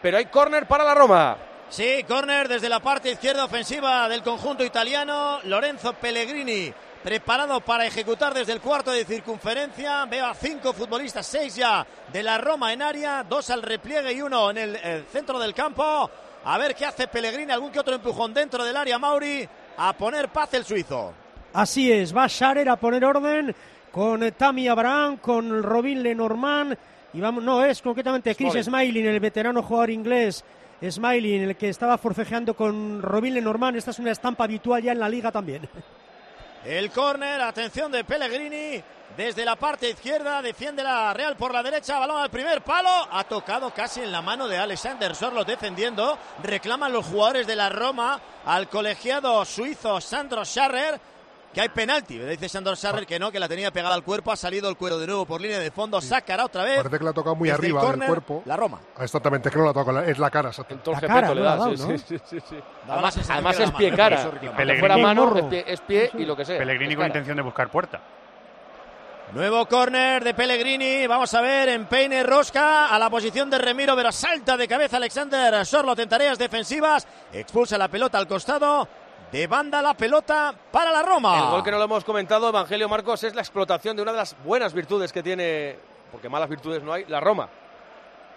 Pero hay córner para la Roma. Sí, córner desde la parte izquierda ofensiva del conjunto italiano. Lorenzo Pellegrini preparado para ejecutar desde el cuarto de circunferencia. Veo a cinco futbolistas, seis ya de la Roma en área, dos al repliegue y uno en el, centro del campo. A ver qué hace Pellegrini, algún que otro empujón dentro del área Mauri. A poner paz el suizo. Así es, va Sharer a poner orden con Tammy Abraham, con Robin Lenormand y vamos, no es concretamente Chris Smalling. Smiling, el veterano jugador inglés Smiling, el que estaba forcejeando con Robin Lenormand. Esta es una estampa habitual ya en la liga también. El córner, atención de Pellegrini. Desde la parte izquierda defiende la Real por la derecha, balón al primer palo, ha tocado casi en la mano de Alexander Sorlo defendiendo, reclaman los jugadores de la Roma al colegiado suizo Sandro Scharrer, que hay penalti, dice Sandro Scharrer que no, que la tenía pegada al cuerpo, ha salido el cuero de nuevo por línea de fondo, sacará otra vez. Parece que la ha tocado muy Desde el arriba del cuerpo. La Roma. Ah, Exactamente, es que no la toca, es la cara. el La cara, le sí, ¿no? sí, sí, sí, Además, es pie cara. Pellegrini. fuera mano, es pie, es pie y lo que sea. Pellegrini con intención de buscar puerta. Nuevo córner de Pellegrini. Vamos a ver en peine rosca a la posición de Remiro, pero salta de cabeza Alexander Sorlo en tareas defensivas. Expulsa la pelota al costado. De banda la pelota para la Roma. El gol que no lo hemos comentado, Evangelio Marcos, es la explotación de una de las buenas virtudes que tiene, porque malas virtudes no hay, la Roma.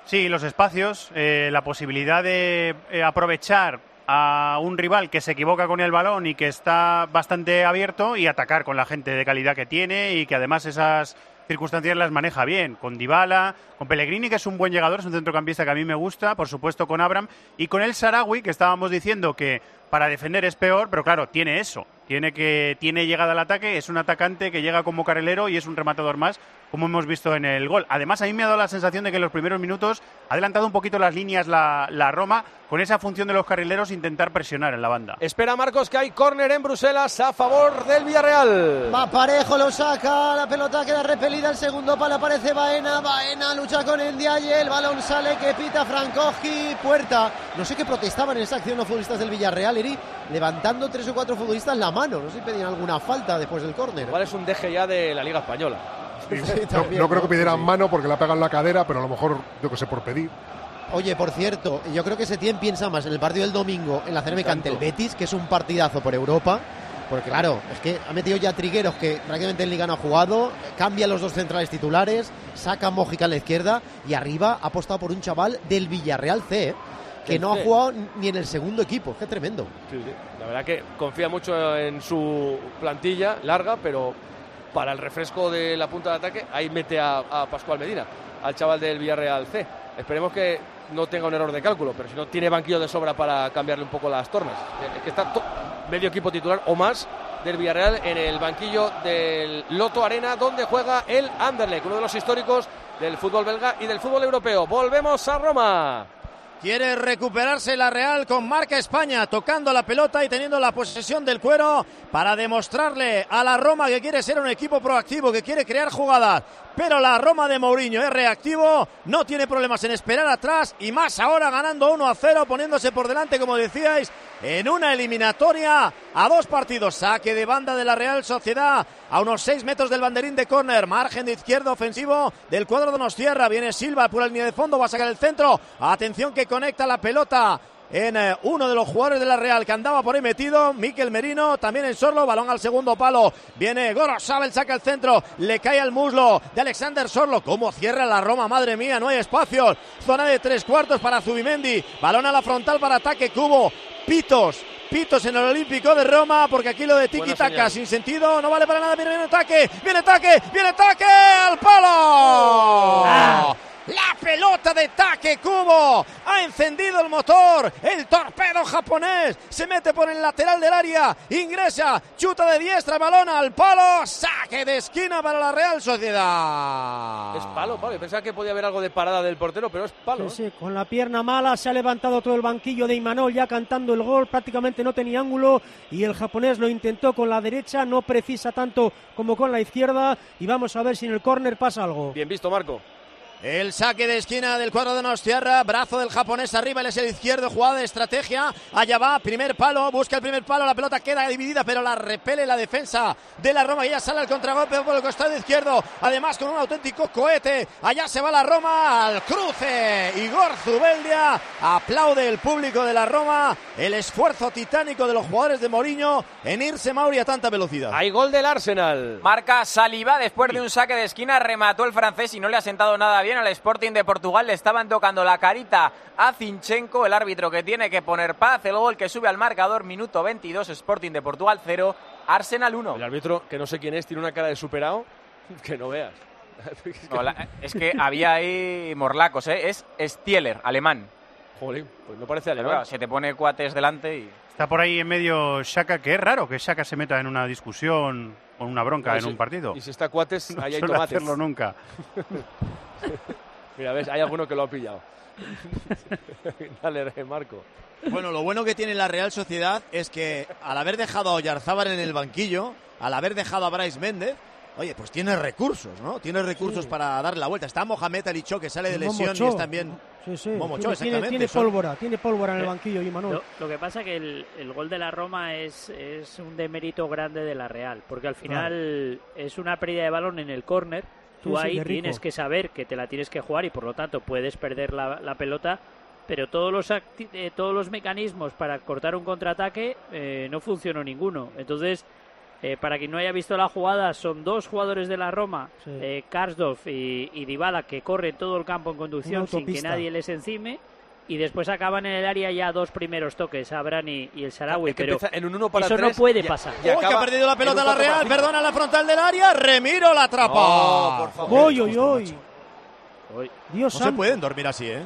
Sí, los espacios, eh, la posibilidad de eh, aprovechar a un rival que se equivoca con el balón y que está bastante abierto y atacar con la gente de calidad que tiene y que además esas circunstancias las maneja bien, con Dybala, con Pellegrini que es un buen llegador, es un centrocampista que a mí me gusta, por supuesto con Abraham. Y con el Sarawi que estábamos diciendo que para defender es peor, pero claro, tiene eso, tiene que tiene llegada al ataque, es un atacante que llega como carrilero y es un rematador más, como hemos visto en el gol. Además, a mí me ha dado la sensación de que en los primeros minutos ha adelantado un poquito las líneas la, la Roma con esa función de los carrileros intentar presionar en la banda. Espera Marcos que hay córner en Bruselas a favor del Villarreal. Va parejo, lo saca, la pelota queda repelida, el segundo palo aparece Baena, Baena lucha con el Diaye, el balón sale que pita Frankowski, puerta. No sé qué protestaban en esa acción los futbolistas del Villarreal, Eri, levantando tres o cuatro futbolistas la mano, no sé si pedían alguna falta después del córner. Igual es un deje ya de la Liga Española. No, también, no creo que pidieran mano porque la pegan en la cadera, pero a lo mejor, yo que sé, por pedir. Oye, por cierto, yo creo que Setién piensa más en el partido del domingo en la Cerámica ante el Betis, que es un partidazo por Europa. Porque claro, es que ha metido ya Trigueros, que prácticamente en Liga no ha jugado, cambia los dos centrales titulares, saca a Mójica a la izquierda y arriba ha apostado por un chaval del Villarreal C, ¿eh? que no ha jugado ni en el segundo equipo. Qué tremendo. Sí, sí. La verdad que confía mucho en su plantilla larga, pero para el refresco de la punta de ataque, ahí mete a, Pascual Medina, al chaval del Villarreal C. Esperemos que no tenga un error de cálculo, pero si no tiene banquillo de sobra para cambiarle un poco las tornas. Es que está medio equipo titular o más del Villarreal en el banquillo del Loto Arena, donde juega el Anderlecht, uno de los históricos del fútbol belga y del fútbol europeo. Volvemos a Roma. Quiere recuperarse la Real con marca España, tocando la pelota y teniendo la posesión del cuero para demostrarle a la Roma que quiere ser un equipo proactivo, que quiere crear jugadas. Pero la Roma de Mourinho es reactivo, no tiene problemas en esperar atrás y más ahora ganando 1 a 0, poniéndose por delante, como decíais, en una eliminatoria a dos partidos. Saque de banda de la Real Sociedad a unos 6 metros del banderín de córner. Margen de izquierda ofensivo del cuadro de Nostierra. Viene Silva por la línea de fondo, va a sacar el centro. Atención que conecta la pelota en eh, uno de los jugadores de la Real que andaba por ahí metido, Miquel Merino, también en Sorlo, balón al segundo palo, viene Gorosabel, saca el centro, le cae al muslo de Alexander Sorlo, cómo cierra la Roma, madre mía, no hay espacio, zona de tres cuartos para Zubimendi, balón a la frontal para ataque, Cubo, Pitos, Pitos en el Olímpico de Roma, porque aquí lo de tiki taka sin sentido, no vale para nada, viene, viene ataque, viene ataque, viene ataque al palo. La pelota de Take Cubo ha encendido el motor. El torpedo japonés se mete por el lateral del área. Ingresa, chuta de diestra, balón al palo. Saque de esquina para la Real Sociedad. Es palo, palo. Pensaba que podía haber algo de parada del portero, pero es palo. Sí, sí, con la pierna mala se ha levantado todo el banquillo de Imanol ya cantando el gol. Prácticamente no tenía ángulo y el japonés lo intentó con la derecha. No precisa tanto como con la izquierda. Y vamos a ver si en el córner pasa algo. Bien visto, Marco. El saque de esquina del cuadro de Nostierra, brazo del japonés arriba, él es el izquierdo, jugada de estrategia, allá va, primer palo, busca el primer palo, la pelota queda dividida, pero la repele la defensa de la Roma, y ya sale al contragolpe por el costado izquierdo, además con un auténtico cohete, allá se va la Roma al cruce, Igor Zubeldia, aplaude el público de la Roma, el esfuerzo titánico de los jugadores de Mourinho en irse Mauri a tanta velocidad. Hay gol del Arsenal. Marca Saliba después de un saque de esquina, remató el francés y no le ha sentado nada bien al Sporting de Portugal. Le estaban tocando la carita a Zinchenko, el árbitro que tiene que poner paz. El gol que sube al marcador, minuto 22, Sporting de Portugal 0, Arsenal 1. El árbitro, que no sé quién es, tiene una cara de superado que no veas. No, la- es que había ahí morlacos, ¿eh? Es Stieler, alemán. Joder, pues no parece alemán. claro, se te pone cuates delante y... Está por ahí en medio Shaka, que es raro que Shaka se meta en una discusión o en una bronca No, en si- un partido. Y si está cuates, No ahí hay suele tomates. hacerlo nunca. Mira, ves, hay alguno que lo ha pillado. Dale, Marco. Bueno, lo bueno que tiene la Real Sociedad es que al haber dejado a Oyarzábal en el banquillo, al haber dejado a Bryce Méndez, oye, pues tiene recursos, ¿no? Tiene recursos Sí. para darle la vuelta. Está Mohamed Alicho que sale de Momo lesión y es también Sí, sí. Momo Cho, tiene, exactamente. pólvora, tiene pólvora en el Eh, banquillo, Imanol. Lo, lo que pasa que el, el gol de la Roma es, es un demérito grande de la Real, porque al final es una pérdida de balón en el córner. Tú ahí tienes que saber que te la tienes que jugar y por lo tanto puedes perder la, la pelota, pero todos los, acti- eh, todos los mecanismos para cortar un contraataque eh, no funcionó ninguno. Entonces, eh, para quien no haya visto la jugada, son dos jugadores de la Roma, Sí. eh, Karsdorp y, y Dybala, que corren todo el campo en conducción sin que nadie les encime. Y después acaban en el área ya dos primeros toques, Abraham y, y el Sarawi. Es que pero en un uno para eso no puede y- pasar. y ¡Uy, que ha perdido la pelota la Real! Perdona la frontal del área. Remiro la atrapa. No, por favor. ¡Oy, oy, oy! Hoy- Dios No se pueden dormir así, ¿eh?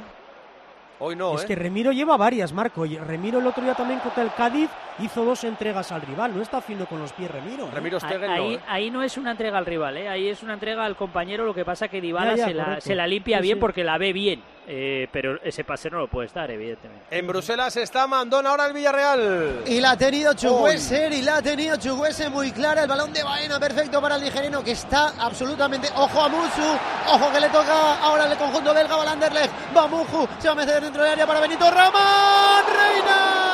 Hoy no, es ¿eh? que Remiro lleva varias, Marco. Y Remiro el otro día también contra el Cádiz hizo dos entregas al rival. No está fino con los pies Remiro. ¿eh? Ramiro Ahí, Stegen no, ahí, ¿eh? ahí no es una entrega al rival, ¿eh? ahí es una entrega al compañero. Lo que pasa que Dybala Ya, ya, se, la, se la limpia Sí, bien sí. porque la ve bien. Eh, pero ese pase no lo puede estar, evidentemente. En Bruselas está Mandón ahora el Villarreal. Y la ha tenido Chugueser y la ha tenido Chugueser muy clara. El balón de Baena perfecto para el nigerino que está absolutamente. Ojo a Musu. Ojo que le toca ahora el conjunto belga. Balanderlecht. Va Muju. Se va a meter dentro del área para Benito Raman. Reina.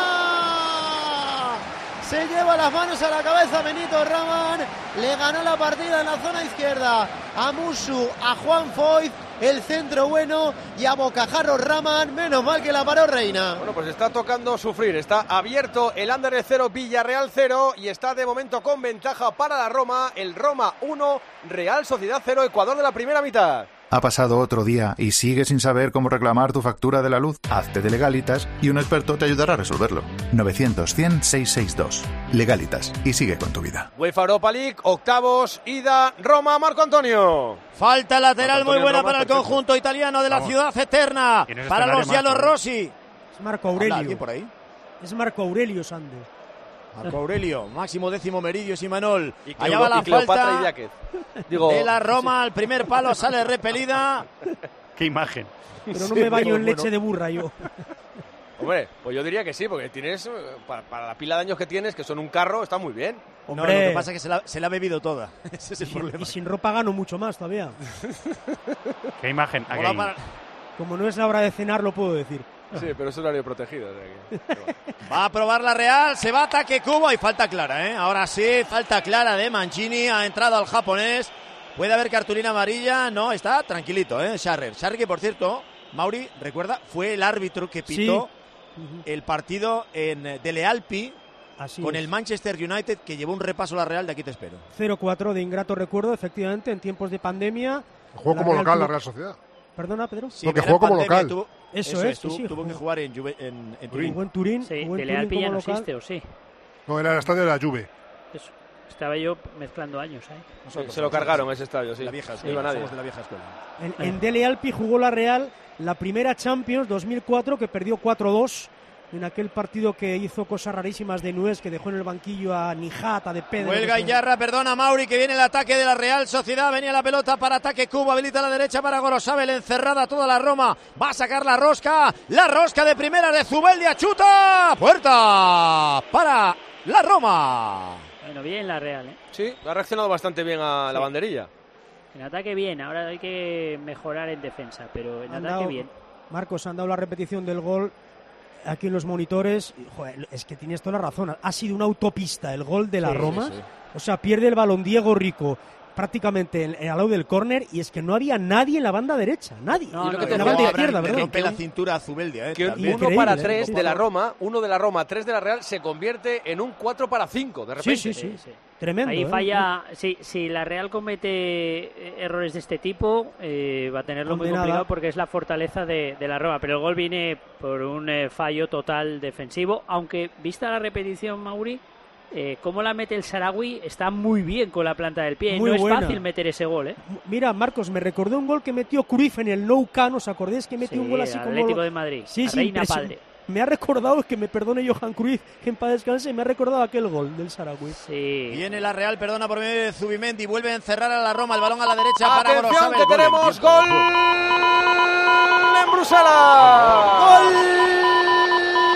Se lleva las manos a la cabeza Benito Raman. Le ganó la partida en la zona izquierda a Musu, a Juan Foyt. El centro bueno y a Bocajarro Raman. Menos mal que la paró Reina. Bueno, pues está tocando sufrir. Está abierto el Anderlecht 0, Villarreal 0 y está de momento con ventaja para la Roma. El Roma 1, Real Sociedad 0, Ecuador de la primera mitad. Ha pasado otro día y sigues sin saber cómo reclamar tu factura de la luz. Hazte de Legalitas y un experto te ayudará a resolverlo. 900-100-662. Legalitas y sigue con tu vida. UEFA Europa League, octavos, ida, Roma, Marco Antonio. Falta lateral muy buena Roma, para el perfecto. conjunto italiano de la Vamos. ciudad eterna. ¿Quién es Para los? Rossi. Es Marco Aurelio. alguien por ahí? Es Marco Aurelio Sandes. Marco Aurelio, máximo décimo Meridio y Manol. Y Allá va la falta y. Digo, de la Roma, al primer palo sale repelida. Qué imagen. Pero no me baño en leche de burra yo. Hombre, pues yo diría que sí, porque tienes, para, para la pila de años que tienes, que son un carro, está muy bien. No, lo que pasa es que se la, se la ha bebido toda. Ese es el Y sin, problema. y sin ropa gano mucho más todavía. Qué imagen. Como no es la hora de cenar, lo puedo decir. Sí, pero es horario protegido. o sea que- Va a probar la Real, se va ataque Cubo y falta clara, ¿eh? Ahora sí, falta clara de Mancini, ha entrado al japonés. Puede haber cartulina amarilla, no, está tranquilito, ¿eh? Sharrer. Sharrer que, por cierto, Mauri, recuerda, fue el árbitro que pitó el partido en eh, Dele Alpi Así con es. el Manchester United que llevó un repaso a la Real, de aquí te espero. 0-4 de ingrato recuerdo, efectivamente, en tiempos de pandemia. Jugó como local la Real Sociedad. Perdona, Pedro. Sí, Porque jugó como pandemia, local. tuvo- Eso es, sí, tuvo, sí, tuvo que jugar en, Juve- en, en Turín. Jugó en Turín. Sí, jugó en Dele Turín Alpi ya como no local. existe, ¿o sí? No, era el estadio de la Juve. Eso. Estaba yo mezclando años ahí. Sí, se lo cargaron ese estadio, sí. La vieja escuela, iba nadie. somos de la vieja escuela. En, en Dele Alpi jugó la Real la primera Champions 2004 que perdió 4-2 en aquel partido que hizo cosas rarísimas de Nuez que dejó en el banquillo a Nijata de Pedro. Huelga se- Iyarra, perdona Mauri, que viene el ataque de la Real Sociedad. Venía la pelota para ataque Cubo, habilita a la derecha para Gorosabel, encerrada toda la Roma. Va a sacar la rosca, la rosca de primera de Zubeldia, chuta, puerta para la Roma. Bueno, bien la Real, ¿eh? Sí, ha reaccionado bastante bien a la banderilla. En ataque bien, ahora hay que mejorar en defensa, pero en Han ataque dado- bien. Marcos, han dado la repetición del gol aquí en los monitores. joder, es que tienes toda la razón. Ha sido una autopista el gol de la Sí, Roma. sí, sí. O sea, pierde el balón Diego Rico prácticamente en- en- al lado del córner y es que no había nadie en la banda derecha. Nadie. No, en no, banda izquierda, perdón. rompe la cintura a Zubeldia. Eh, Que también. uno para Increíble, ¿eh? tres de la Roma, uno de la Roma, tres de la Real, se convierte en un 4 para 5, de repente. Sí, sí, sí. Tremendo. Ahí ¿eh? falla, si, si la Real comete errores de este tipo, eh, va a tenerlo muy complicado porque es la fortaleza de, de la Roma. Pero el gol viene por un eh, fallo total defensivo, aunque vista la repetición, Mauri, eh, cómo la mete el Sarawi, está muy bien con la planta del pie. Muy no es fácil meter ese gol, ¿eh? Mira, Marcos, me recordó un gol que metió Cruyff en el Nou Camp. ¿Os acordáis que metió Sí, un gol así como... Atlético de Madrid, Sí, sí, reina padre. Me ha recordado, que me perdone Johan Cruyff, que en paz descanse, me ha recordado aquel gol del Sarawi. Sí. Viene la Real, perdona por medio de Zubimendi, vuelve a encerrar a la Roma, el balón a la derecha para Atención Gorosabel. que Gol en tenemos gol en Bruselas. del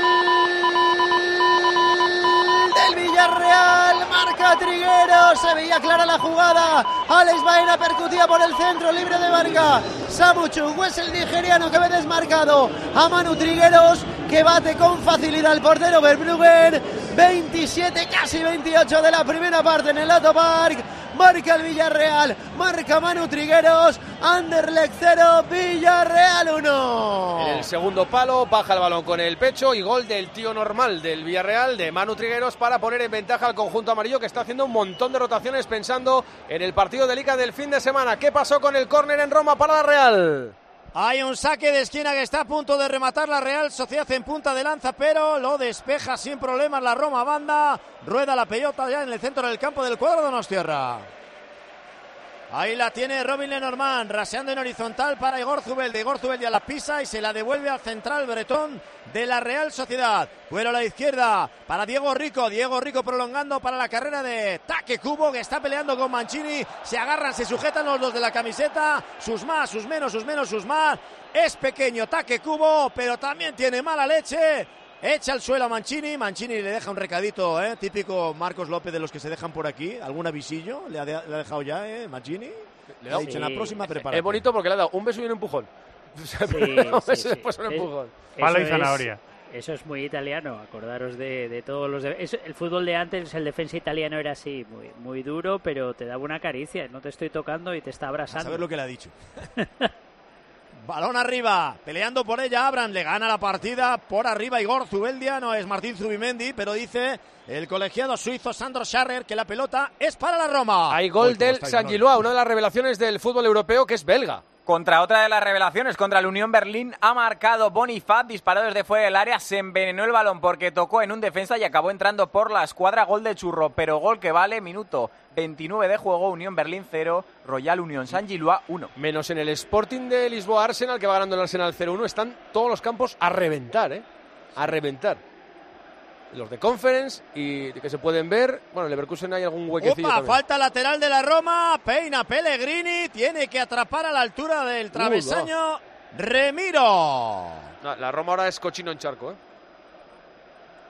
Marca Trigueros, se veía clara la jugada, Alex Baena percutía por el centro, libre de marca, Samu Chung, es el nigeriano que ve desmarcado. A Manu Trigueros, que bate con facilidad al portero Verbruggen, 27, casi 28 de la primera parte en el Lato Park, marca el Villarreal, marca Manu Trigueros, Anderlecht 0, Villarreal 1. En el segundo palo baja el balón con el pecho y gol del tío normal del Villarreal de Manu Trigueros para poner en ventaja al conjunto amarillo que está haciendo un montón de rotaciones pensando en el partido de Liga del fin de semana. ¿Qué pasó con el córner en Roma para la Real? Hay un saque de esquina que está a punto de rematar la Real Sociedad en punta de lanza, pero lo despeja sin problemas la Roma banda. Rueda la pelota ya en el centro del campo del cuadro de Donostierra. Ahí la tiene Robin Lenormand, raseando en horizontal para Igor Zubeldia. Igor Zubeldia la pisa y se la devuelve al central bretón de la Real Sociedad. Vuelo a la izquierda para Diego Rico. Diego Rico prolongando para la carrera de Taque Cubo, que está peleando con Mancini. Se agarran, se sujetan los dos de la camiseta. Sus más, sus menos, sus menos, sus más. Es pequeño Taque Cubo, pero también tiene mala leche. Echa al suelo a Mancini, Mancini le deja un recadito, ¿eh? típico Marcos López de los que se dejan por aquí. ¿Algún avisillo? ¿Le ha, de- le ha dejado ya, eh, Mancini? Le ha dicho en la próxima prepara. Es bonito porque le ha dado un beso y un empujón. Sí, sí, sí. después un Es- empujón. Palo y Eso es- zanahoria. Eso es muy italiano, acordaros de, de todos los... de- es- el fútbol de antes, el defensa italiano era así, muy, muy duro, pero te daba una caricia, no te estoy tocando y te está A abrazando. saber lo que le ha dicho. Balón arriba, peleando por ella, Abraham le gana la partida por arriba Igor Zubeldia, no es Martín Zubimendi, pero dice el colegiado suizo Sandro Scharrer que la pelota es para la Roma. Hay gol Uy, del está San Imanol. Giloa, una de las revelaciones del fútbol europeo que es belga. Contra otra de las revelaciones, contra el Unión Berlín, ha marcado Bonifaz, disparó desde fuera del área, se envenenó el balón porque tocó en un defensa y acabó entrando por la escuadra, gol de churro, pero gol que vale, minuto 29 de juego, Unión Berlín 0, Royal Unión San Giloa 1. Menos en el Sporting de Lisboa Arsenal, que va ganando el Arsenal 0-1, están todos los campos a reventar, ¿eh? A reventar. Los de Conference y que se pueden ver. Bueno, en Leverkusen hay algún huequecillo Opa, también. falta lateral de la Roma, peina Pellegrini, tiene que atrapar a la altura del travesaño Remiro. No, la Roma ahora es cochino en charco, ¿eh?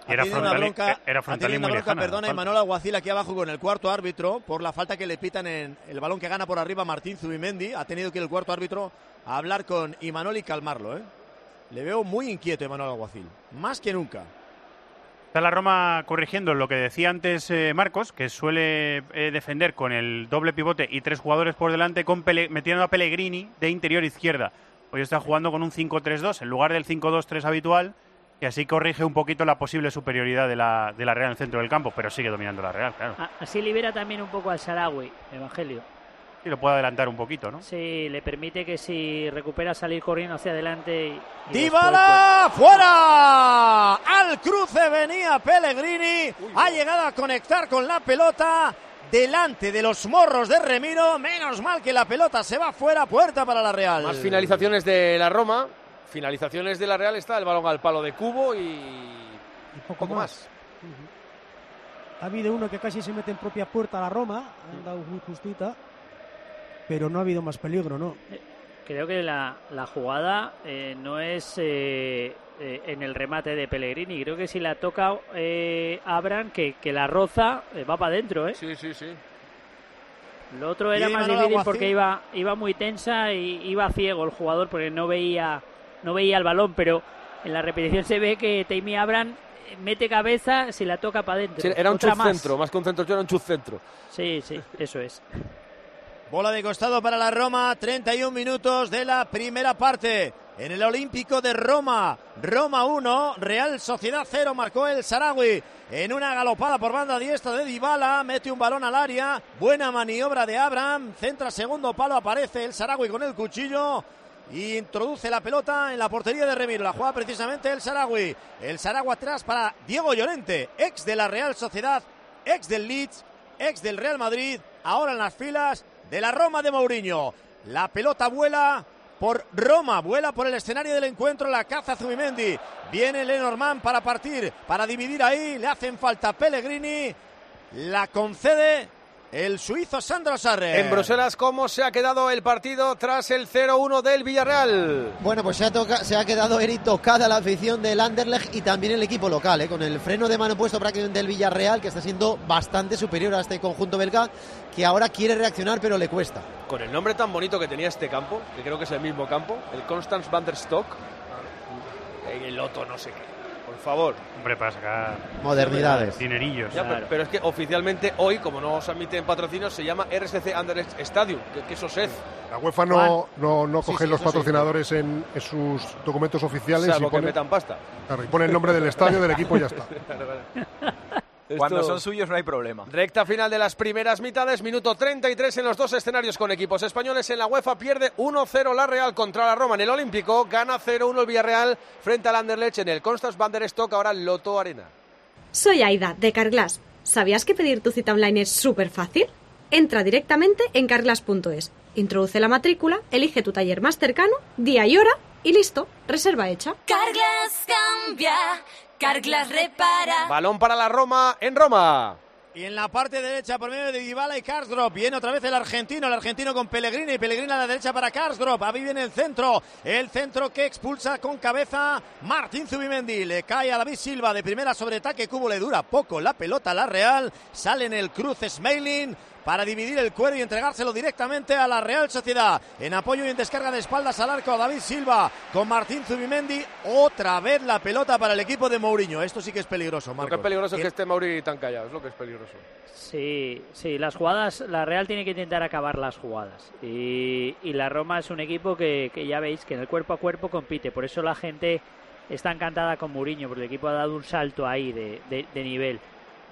Y era frontal, bronca, era ha frontal y muy bronca, lejana. perdona. Imanol Alguacil aquí abajo con el cuarto árbitro por la falta que le pitan en el balón que gana por arriba Martín Zubimendi. Ha tenido que ir el cuarto árbitro a hablar con Imanol y calmarlo, ¿eh? Le veo muy inquieto Imanol Alguacil, más que nunca. Está la Roma corrigiendo lo que decía antes eh, Marcos, que suele eh, defender con el doble pivote y tres jugadores por delante, con Pele- metiendo a Pellegrini de interior izquierda. Hoy está jugando con un 5-3-2 en lugar del 5-2-3 habitual, y así corrige un poquito la posible superioridad de la, de la Real en el centro del campo, pero sigue dominando la Real, claro. A- Así libera también un poco al Sarawi, Evangelio. Y lo puede adelantar un poquito, ¿no? Sí, le permite que si recupera salir corriendo hacia adelante y, y ¡Dybala! ¡Fuera! Al cruce venía Pellegrini. Ha llegado a conectar con la pelota. Delante de los morros de Remiro. Menos mal que la pelota se va fuera. Puerta para la Real. Más finalizaciones de la Roma. Finalizaciones de la Real está el balón al palo de Cubo y poco, más. Ha habido uno que casi se mete en propia puerta a la Roma, han dado muy justita, pero no ha habido más peligro, ¿no? Creo que la, la jugada eh, no es eh, eh, en el remate de Pellegrini. Creo que si la toca eh, Abraham, que, que la roza, eh, va para adentro, ¿eh? Sí, sí, sí. Lo otro era más difícil porque iba, iba muy tensa y iba ciego el jugador porque no veía, no veía el balón, pero en la repetición se ve que Tammy Abraham eh, mete cabeza si la toca para adentro. Sí, era un Otra chuz más. centro, más que un centro, era un chuz centro. Sí, sí, eso es. Bola de costado para la Roma, 31 minutos de la primera parte. En el Olímpico de Roma, Roma 1, Real Sociedad 0, marcó el Sarawi. En una galopada por banda diestra de Dybala, mete un balón al área. Buena maniobra de Abraham, centra segundo palo, aparece el Sarawi con el cuchillo. Y introduce la pelota en la portería de Remiro. La juega precisamente el Sarawi. El Saragua atrás para Diego Llorente, ex de la Real Sociedad, ex del Leeds, ex del Real Madrid, ahora en las filas de la Roma de Mourinho. La pelota vuela por Roma, vuela por el escenario del encuentro, la caza Zubimendi. Viene Lenormand para partir, para dividir ahí, le hacen falta Pellegrini, la concede el suizo Sandro Sarre. En Bruselas, ¿cómo se ha quedado el partido tras el 0-1 del Villarreal? Bueno, pues se ha, toca- se ha quedado Eri tocada la afición del Anderlecht y también el equipo local, ¿eh? con el freno de mano puesto prácticamente del Villarreal, que está siendo bastante superior a este conjunto belga, que ahora quiere reaccionar, pero le cuesta. Con el nombre tan bonito que tenía este campo, que creo que es el mismo campo, el Constance van der Stock, el Loto no sé qué. Por favor. Hombre, para sacar Modernidades. dinerillos. Ya, pero, pero es que oficialmente hoy, como no se admiten patrocinios, se llama RSC Anderlecht Stadium, que, que eso es. La UEFA no, no, no coge sí, los sí. patrocinadores en, en sus documentos oficiales Salvo y que pone, metan pasta. claro, y pone el nombre del estadio, del equipo y ya está. Esto- son suyos no hay problema. Recta final de las primeras mitades, minuto 33 en los dos escenarios con equipos españoles. En la UEFA pierde 1-0 la Real contra la Roma en el Olímpico, gana 0-1 el Villarreal frente al Anderlecht en el Constance van der Stock, ahora Loto Arena. Soy Aida, de Carglass. ¿Sabías que pedir tu cita online es súper fácil? Entra directamente en carglass.es, introduce la matrícula, elige tu taller más cercano, día y hora y listo, reserva hecha. Carglass cambia, Carglass repara. Balón para la Roma en Roma. Y en la parte derecha por medio de Dybala y Karsdrop. Viene otra vez el argentino, el argentino con Pellegrini. Pellegrini a la derecha para Karsdrop. Ahí viene el centro. El centro que expulsa con cabeza Martín Zubimendi. Le cae a David Silva de primera sobre ataque. Cubo le dura poco la pelota a la Real. Sale en el cruce Smalling para dividir el cuero y entregárselo directamente a la Real Sociedad. En apoyo y en descarga de espaldas al arco David Silva con Martín Zubimendi. Otra vez la pelota para el equipo de Mourinho. Esto sí que es peligroso, Lo que Marcos. es peligroso es Y- que esté Mauri tan callado, es lo que es peligroso. Sí, sí, las jugadas, la Real tiene que intentar acabar las jugadas. Y, y la Roma es un equipo que, que ya veis que en el cuerpo a cuerpo compite. Por eso la gente está encantada con Mourinho, porque el equipo ha dado un salto ahí de, de- de nivel.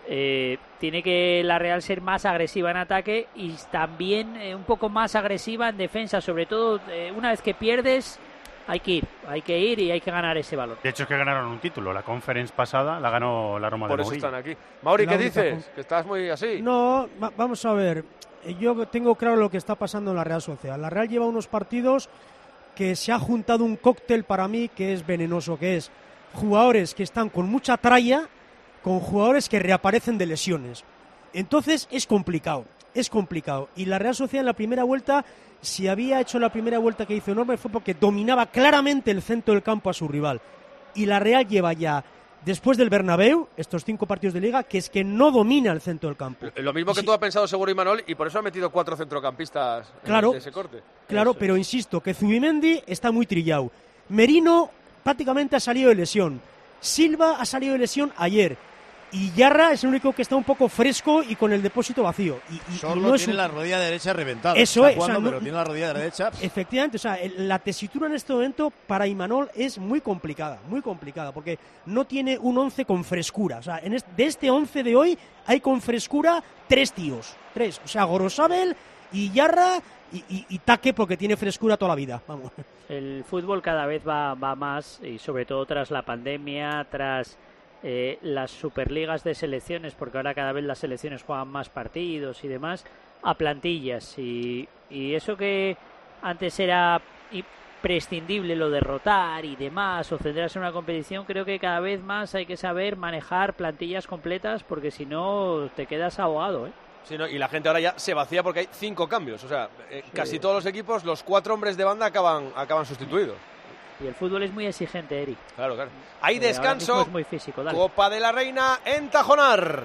Eh, tiene que la Real ser más agresiva en ataque y también eh, un poco más agresiva en defensa. Sobre todo, eh, una vez que pierdes, hay que ir, hay que ir y hay que ganar ese balón. De hecho, es que ganaron un título. La conference pasada la ganó la Roma Por de eso Mourinho. están aquí. Mauri, ¿qué dices? Que estás muy así. No, va- vamos a ver. Yo tengo claro lo que está pasando en la Real Sociedad. La Real lleva unos partidos que se ha juntado un cóctel para mí que es venenoso, que es jugadores que están con mucha tralla, con jugadores que reaparecen de lesiones. Entonces es complicado, es complicado. Y la Real Sociedad en la primera vuelta, si había hecho la primera vuelta que hizo enorme, fue porque dominaba claramente el centro del campo a su rival. Y la Real lleva ya, después del Bernabéu, estos cinco partidos de liga, que es que no domina el centro del campo. Lo mismo que tú has pensado seguro Imanol y por eso ha metido cuatro centrocampistas en Claro. ese corte. Claro, pero insisto, que Zubimendi está muy trillado. Merino prácticamente ha salido de lesión. Silva ha salido de lesión ayer. Y Yarra es el único que está un poco fresco y con el depósito vacío. Y, y- y Solo no es tiene un- la rodilla derecha reventada. Eso Está es, o sea, jugando, no- pero tiene la rodilla derecha. Efectivamente, o sea, el- la tesitura en este momento para Imanol es muy complicada, muy complicada, porque no tiene un 11 con frescura. O sea, en es- de este 11 de hoy hay con frescura tres tíos, tres. O sea, Gorosabel y Yarra y, y, y Taque porque tiene frescura toda la vida. Vamos. El fútbol cada vez va, va más y sobre todo tras la pandemia, tras eh, las superligas de selecciones, porque ahora cada vez las selecciones juegan más partidos y demás, a plantillas. Y, y eso que antes era imprescindible lo de rotar y demás, o centrarse en una competición, creo que cada vez más hay que saber manejar plantillas completas porque si no te quedas ahogado. ¿eh? Sí, ¿no? Y la gente ahora ya se vacía porque hay cinco cambios. O sea, eh, casi todos los equipos, los cuatro hombres de banda acaban, acaban sustituidos. Y el fútbol es muy exigente, Eri. Claro, claro. Hay descanso. es muy físico, dale. Copa de la Reina en Tajonar.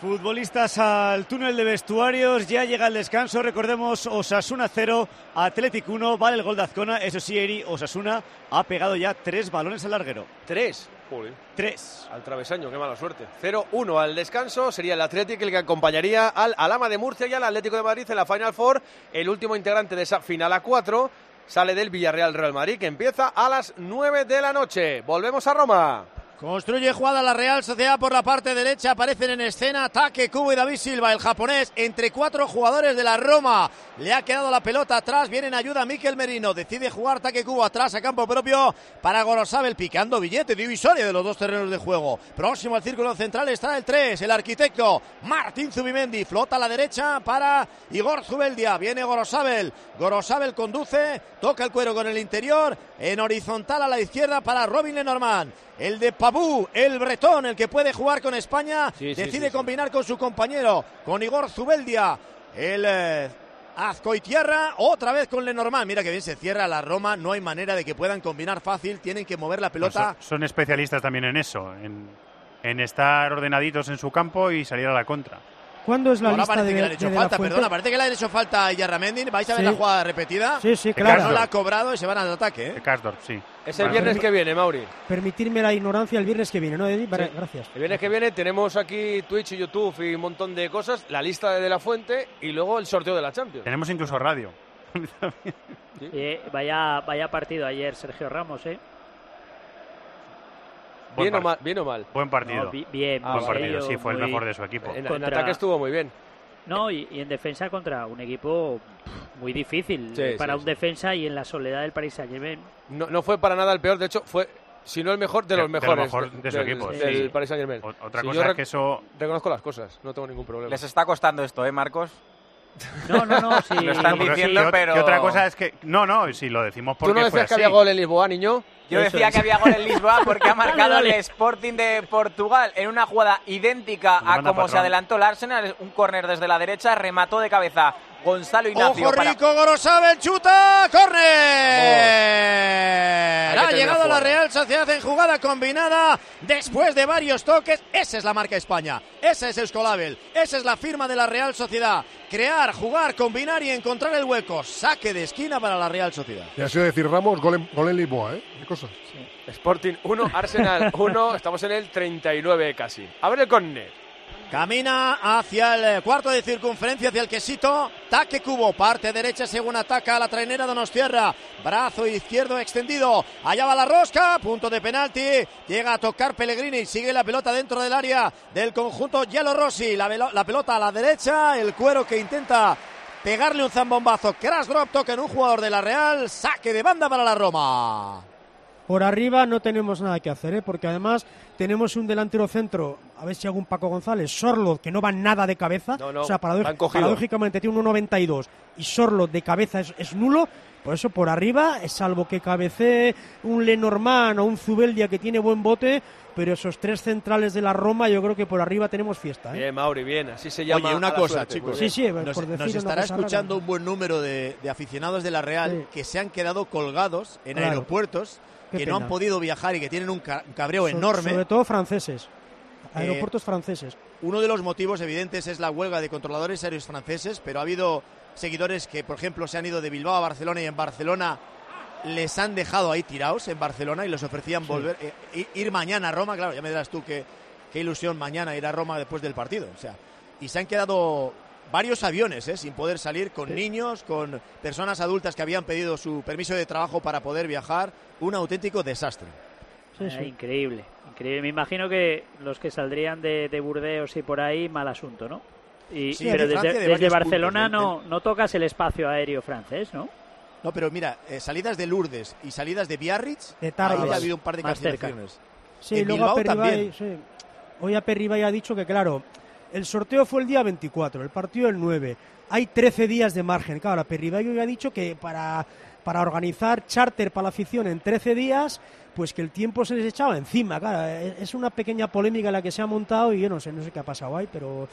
Futbolistas al túnel de vestuarios, ya llega el descanso, recordemos Osasuna 0, Athletic 1, vale el gol de Azcona, eso sí, Eri, Osasuna ha pegado ya tres balones al larguero. Tres. Joder. Tres. Al travesaño, qué mala suerte. 0-1 al descanso. Sería el Athletic el que acompañaría al Alama de Murcia y al Atlético de Madrid en la Final Four. El último integrante de esa final a 4 sale del Villarreal Real Madrid que empieza a las 9 de la noche. Volvemos a Roma. Construye jugada la Real Sociedad por la parte derecha. Aparecen en escena Ataque Cubo y David Silva, el japonés, entre cuatro jugadores de la Roma. Le ha quedado la pelota atrás. Viene en ayuda Miquel Merino. Decide jugar Ataque Cubo atrás a campo propio para Gorosabel, picando billete divisoria de los dos terrenos de juego. Próximo al círculo central está el 3, el arquitecto Martín Zubimendi. Flota a la derecha para Igor Zubeldia. Viene Gorosabel. Gorosabel conduce, toca el cuero con el interior. En horizontal a la izquierda para Robin Lenormand. El de Pabú, el bretón, el que puede jugar con España, Sí, decide sí, sí. combinar con su compañero, con Igor Zubeldia. El eh, Azcoitierra, otra vez con Lenormand. Mira que bien se cierra la Roma, no hay manera de que puedan combinar fácil, tienen que mover la Pues pelota. son, son especialistas también en eso, en, en estar ordenaditos en su campo y salir a la contra. ¿Cuándo es la Ahora lista parece de, que le han hecho de falta, perdona, parece que le han hecho falta a Yarramendi. ¿Vais a ver Sí. la jugada repetida? Sí, sí, claro. No la ha cobrado y se van al ataque. ¿eh? Karsdorp, sí. Es el viernes que viene, Mauri. Permitirme la ignorancia el viernes que viene, ¿no, Eddie? Vale, Sí. Gracias. El viernes que viene tenemos aquí Twitch y YouTube y un montón de cosas, la lista de De La Fuente y luego el sorteo de la Champions. Tenemos incluso radio. Eh, vaya, vaya partido ayer, Sergio Ramos, ¿eh? Bien o, mal, bien o mal. Buen partido. No, bien, Ah, Buen partido, sí, fue el mejor de su equipo. En, en Contra- ataque estuvo muy bien. No, y, y en defensa contra un equipo muy difícil Sí, eh, para sí, un sí. defensa y en la soledad del Paris Saint-Germain. No, no fue para nada el peor, de hecho fue, si no el mejor, de De- los de lo mejores mejor de su del, equipo, del sí. Paris Saint Germain. O- otra cosa es que eso- Reconozco las cosas, no tengo ningún problema. Les está costando esto, ¿eh, Marcos? No, no, no, sí. Lo están Pero diciendo, pero... otra cosa es que... No, no, si lo decimos ¿Tú porque no fue decías que así. había gol en Lisboa, niño? Yo Eso decía es. que había gol en Lisboa porque ha marcado Dale, dale. el Sporting de Portugal en una jugada idéntica Nos a como se adelantó el Arsenal. Un córner desde la derecha, remató de cabeza Gonzalo Ignacio. Ojo para- rico, Gorosabel, chuta, que Ha llegado la. Real Sociedad en jugada combinada después de varios toques. Esa es la marca España, esa es Euskolabel, esa es la firma de la Real Sociedad. Crear, jugar, combinar y encontrar el hueco. Saque de esquina para la Real Sociedad. Y así decir Ramos, gol en, gol en Lisboa, ¿eh? Sporting 1, Arsenal 1, estamos en el 39 casi. A ver el córner. Camina hacia el eh, cuarto de circunferencia, hacia el quesito. Taque cubo, parte derecha según ataca a la trainera Donostierra. Brazo izquierdo extendido. Allá va la rosca, punto de penalti. Llega a tocar Pellegrini, sigue la pelota dentro del área del conjunto Giallo Rossi. La, pelota a la derecha, el cuero que intenta pegarle un zambombazo. Crash drop, toca en un jugador de la Real. Saque de banda para la Roma. Por arriba no tenemos nada que hacer, ¿eh? porque además tenemos un delantero centro, a ver si hago un Paco González, Sorlot, que no va nada de cabeza, No, no, o sea, paradójicamente tiene un 1,92 y Sorlot de cabeza es, es nulo, por eso por arriba, salvo que cabecee un Lenormand o un Zubeldia que tiene buen bote, pero esos tres centrales de la Roma, yo creo que por arriba tenemos fiesta. ¿eh? Bien, Mauri, bien. Así se llama. Oye, una cosa, suerte. chicos. Bien. Sí, sí, nos, por decir nos una estará rara. escuchando un buen número de, de aficionados de la Real que se han quedado colgados en Claro. aeropuertos, Qué que no han podido viajar y que tienen un, ca- un cabreo So- enorme. Sobre todo franceses, Eh, aeropuertos franceses. Uno de los motivos evidentes es la huelga de controladores aéreos franceses, pero ha habido seguidores que, por ejemplo, se han ido de Bilbao a Barcelona y en Barcelona les han dejado ahí tirados en Barcelona y les ofrecían volver eh, ir mañana a Roma, claro, ya me dirás tú qué, qué ilusión mañana ir a Roma después del partido, o sea, y se han quedado varios aviones eh, sin poder salir con niños, con personas adultas que habían pedido su permiso de trabajo para poder viajar, un auténtico desastre. Eh, Increíble, increíble. Me imagino que los que saldrían de, de Burdeos y por ahí, mal asunto, ¿no? Y, Sí, pero de desde, de desde varios Barcelona puntos, no, no tocas el espacio aéreo francés, ¿no? No, pero mira, eh, salidas de Lourdes y salidas de Biarritz, De ahí Tarbes. ha habido un par de Más cerca. cancelaciones. Sí, en luego Bilbao también. sí. Hoy Aperribay ha dicho que, claro, el sorteo fue el día 24, el partido el 9. Hay 13 días de margen. Claro, Aperribay hoy ha dicho que para, para organizar charter para la afición en 13 días, pues que el tiempo se les echaba encima. Claro, es es una pequeña polémica la que se ha montado y yo no sé, no sé qué ha pasado ahí, pero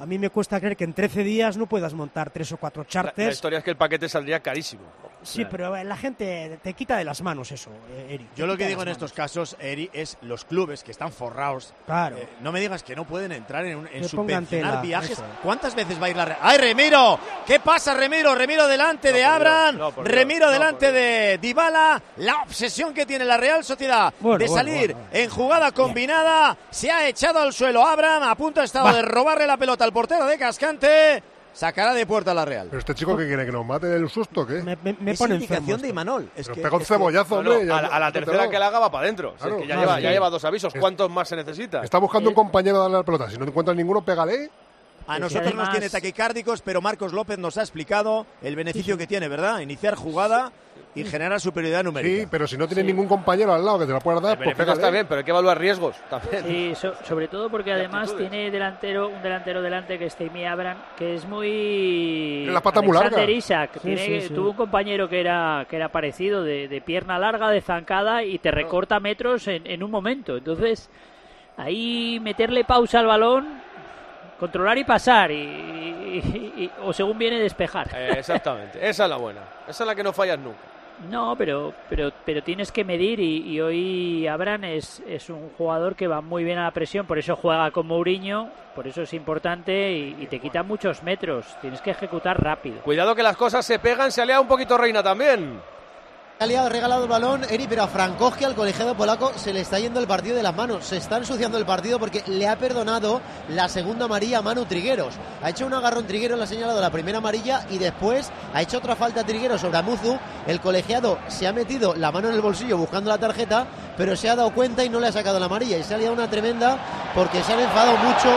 a mí me cuesta creer que en 13 días no puedas montar tres o cuatro La, la charters. historia es que el paquete saldría carísimo. Sí, pero la gente te quita de las manos eso, eh, Eric. Yo lo que digo en estos casos, Eri, es los clubes que están forrados. Claro. eh, no me digas que no pueden entrar en, un- en subvencionar tela, viajes. eso. ¿Cuántas veces va a ir la? ¡Ay, Remiro! ¿Qué pasa, Remiro? Remiro delante de Abraham. no, Remiro no, delante de Dybala. La obsesión que tiene la Real Sociedad Bueno, de bueno, salir bueno, en jugada combinada. Se ha echado al suelo Abraham. A punto ha estado Va. de robarle la pelota al portero de Cascante. Sacará de puerta la Real. Pero este chico que quiere que nos mate del susto, ¿qué? Me, me- me es pone indicación de. Imanol. Es que, pega un es que- cebollazo, No, no, hombre. ya- a, la- a la ya te tercera que la haga va para adentro. Claro, que ya, claro, lleva, sí. ya lleva dos avisos. Es- ¿Cuántos más se necesita? Está buscando un compañero a darle la pelota. Si no encuentras ninguno, pégale. A Sí, nosotros nos además- tiene taquicárdicos, pero Marcos López nos ha explicado el beneficio que tiene, ¿verdad? Iniciar jugada y generar superioridad numérica. Sí, pero si no tienes ningún compañero al lado que te la pueda dar, El pues está bien, pero hay que evaluar riesgos también. Sí, so- sobre todo porque además tiene delantero, un delantero delante que es Tammy Abraham, que es muy... Tiene la pata muy Alexander larga. Isak. Sí, Tiene- sí, sí. Tuvo un compañero que era, que era parecido, de, de pierna larga, de zancada, y te recorta metros en, en un momento. Entonces, ahí meterle pausa al balón, controlar y pasar, y, y- y- o según viene despejar. Eh, exactamente. Esa es la buena. Esa es la que no fallas nunca. No, pero, pero, pero tienes que medir y, y hoy Abraham es, es un jugador que va muy bien a la presión, por eso juega con Mourinho, por eso es importante y, te quita muchos metros, tienes que ejecutar rápido. Cuidado que las cosas se pegan, se alea un poquito Reina también. Ha liado, regalado el balón, Eri, pero a Frankowski, al colegiado polaco, se le está yendo el partido de las manos. Se está ensuciando el partido porque le ha perdonado la segunda amarilla a Manu Trigueros. Ha hecho un agarrón Trigueros, le ha señalado la primera amarilla y después ha hecho otra falta Trigueros sobre Amuzu. El colegiado se ha metido la mano en el bolsillo buscando la tarjeta, pero se ha dado cuenta y no le ha sacado la amarilla. Y se ha liado una tremenda porque se han enfadado mucho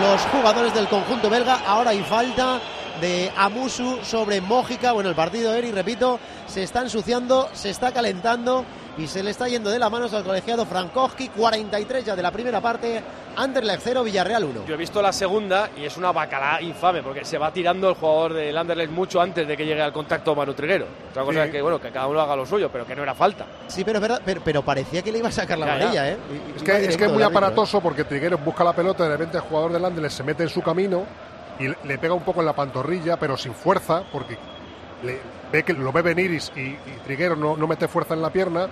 los jugadores del conjunto belga. Ahora hay falta de Amusu sobre Mójica. Bueno, el partido, Eri, repito, se está ensuciando, se está calentando y se le está yendo de las manos al colegiado Frankowski. 43 ya de la primera parte, Anderlecht 0, Villarreal 1. Yo he visto la segunda y es una bacalá infame porque se va tirando el jugador del Anderlecht mucho antes de que llegue al contacto Manu Triguero. Otra cosa Sí. es que, bueno, que cada uno haga lo suyo, pero que no era falta. Sí, pero es verdad, pero, pero parecía que le iba a sacar la Ya, ya. amarilla, ¿eh? Y- Es que, es que es muy ¿eh? aparatoso porque Trigueros busca la pelota y de repente el jugador del Anderlecht se mete en su camino y le, pega un poco en la pantorrilla, pero sin fuerza, porque le- ve que lo ve venir y, y, y Trigueros no, no mete fuerza en la pierna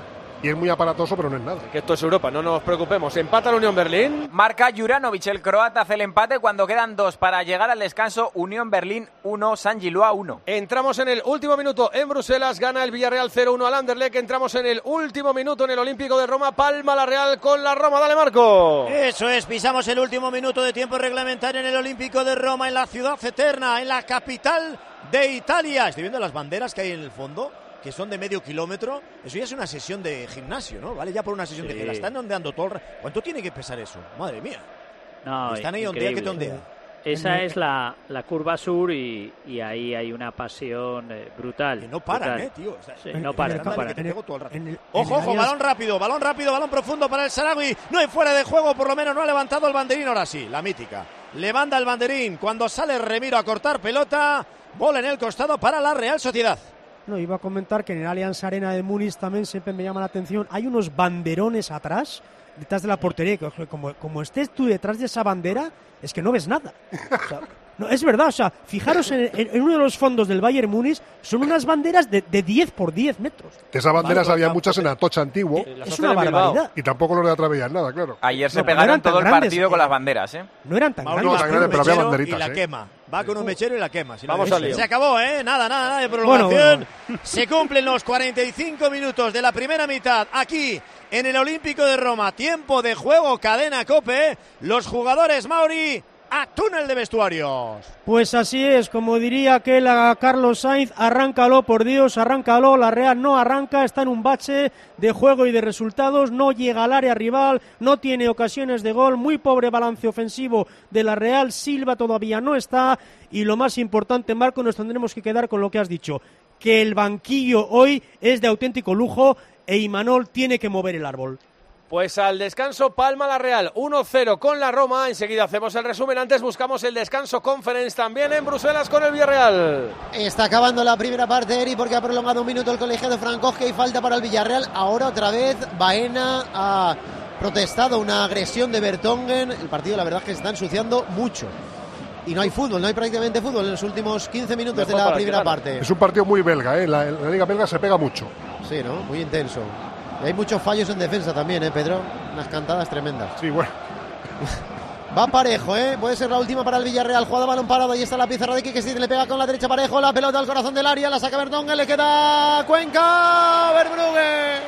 y es muy aparatoso, pero no es nada. Que esto es Europa, no nos preocupemos. Empata la Unión Berlín. Marca Juranovic, el croata, hace el empate cuando quedan dos para llegar al descanso. Unión Berlín 1, San Giloa 1. Entramos en el último minuto en Bruselas, gana el Villarreal 0-1 al Anderlecht. Entramos en el último minuto en el Olímpico de Roma, palma la Real con la Roma. Dale, Marco. Eso es, pisamos el último minuto de tiempo reglamentario en el Olímpico de Roma, en la ciudad eterna, en la capital de Italia. Estoy viendo las banderas que hay en el fondo, que son de medio kilómetro. Eso ya es una sesión de gimnasio, ¿no? Vale, ya por una sesión Sí. de que la están ondeando todo el ra- ¿Cuánto tiene que pesar eso? Madre mía. No, Están ahí ondea que te ondea. esa es la, la curva sur y, y ahí hay una pasión eh, brutal. no paran, brutal. eh, tío. O sea, Sí, en- no paran, no paran. que te pego todo el rato. en el- Ojo, en el ojo, balón rápido, balón rápido, balón profundo para el Sarawi. No hay fuera de juego, por lo menos no ha levantado el banderín. Ahora sí, la mítica. Levanta el banderín cuando sale Remiro a cortar pelota. Bola en el costado para la Real Sociedad. No, iba a comentar que en el Allianz Arena de Múnich también siempre me llama la atención. Hay unos banderones atrás, detrás de la portería, como, como estés tú detrás de esa bandera, es que no ves nada. O sea, no, es verdad, o sea, fijaros en, en- en uno de los fondos del Bayern Múnich, son unas banderas de, de 10 por 10 metros. Que esas banderas Vale, había la- muchas en Atocha antiguo. Es una barbaridad. Y tampoco los de atrás veían nada, claro. Ayer se No, no pegaron todo el grandes, partido eh. con las banderas, ¿eh? No eran tan Mauro grandes. va tan grande, pero había banderitas, Y la ¿eh? quema. Va con un mechero y la quema. Si Vamos eso. al lío. Se acabó, ¿eh? Nada, nada, nada de Bueno, prolongación. Se cumplen los 45 minutos de la primera mitad aquí en el Olímpico de Roma. Tiempo de juego, cadena cope. Los jugadores Mauri a túnel de vestuarios. Pues así es, como diría aquel a Carlos Sainz, arráncalo, por Dios, arráncalo, la Real no arranca, está en un bache de juego y de resultados, no llega al área rival, no tiene ocasiones de gol, muy pobre balance ofensivo de la Real, Silva todavía no está y lo más importante, Marco, nos tendremos que quedar con lo que has dicho, que el banquillo hoy es de auténtico lujo e Imanol tiene que mover el árbol. Pues al descanso Palma la Real 1-0 con la Roma. Enseguida hacemos el resumen. Antes buscamos el descanso Conference también en Bruselas con el Villarreal. Está acabando la primera parte, Eri, porque ha prolongado un minuto el colegiado Francosque y falta para el Villarreal. Ahora otra vez Baena ha protestado una agresión de Bertongen. El partido, la verdad, es que se está ensuciando mucho. Y no hay fútbol, no hay prácticamente fútbol en los últimos 15 minutos Mejor de la primera parte. Es un partido muy belga, ¿eh? La, la Liga Belga se pega mucho. Sí, ¿no? Muy intenso. Y hay muchos fallos en defensa también, ¿eh, Pedro? Unas cantadas tremendas. Sí, bueno. Va parejo, ¿eh? Puede ser la última para el Villarreal. Jugada balón parado. Ahí está la pizarra de Quique. Le pega con la derecha parejo. La pelota al corazón del área. La saca Bertongen. Le queda Cuenca. Verbruggen.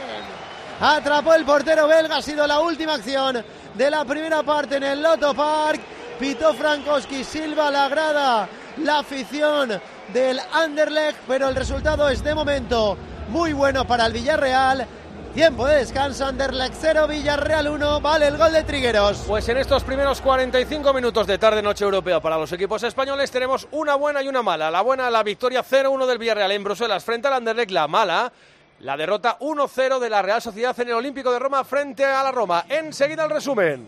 Atrapó el portero belga. Ha sido la última acción de la primera parte en el Loto Park. Pitó Frankowski. Silva la grada. La afición del Anderlecht. Pero el resultado es de momento muy bueno para el Villarreal. Tiempo de descanso. Anderlecht 0, Villarreal 1. Vale el gol de Trigueros. Pues en estos primeros 45 minutos de tarde-noche europea para los equipos españoles tenemos una buena y una mala. La buena, la victoria 0-1 del Villarreal en Bruselas frente al Anderlecht. La mala, la derrota 1-0 de la Real Sociedad en el Olímpico de Roma frente a la Roma. Enseguida el resumen.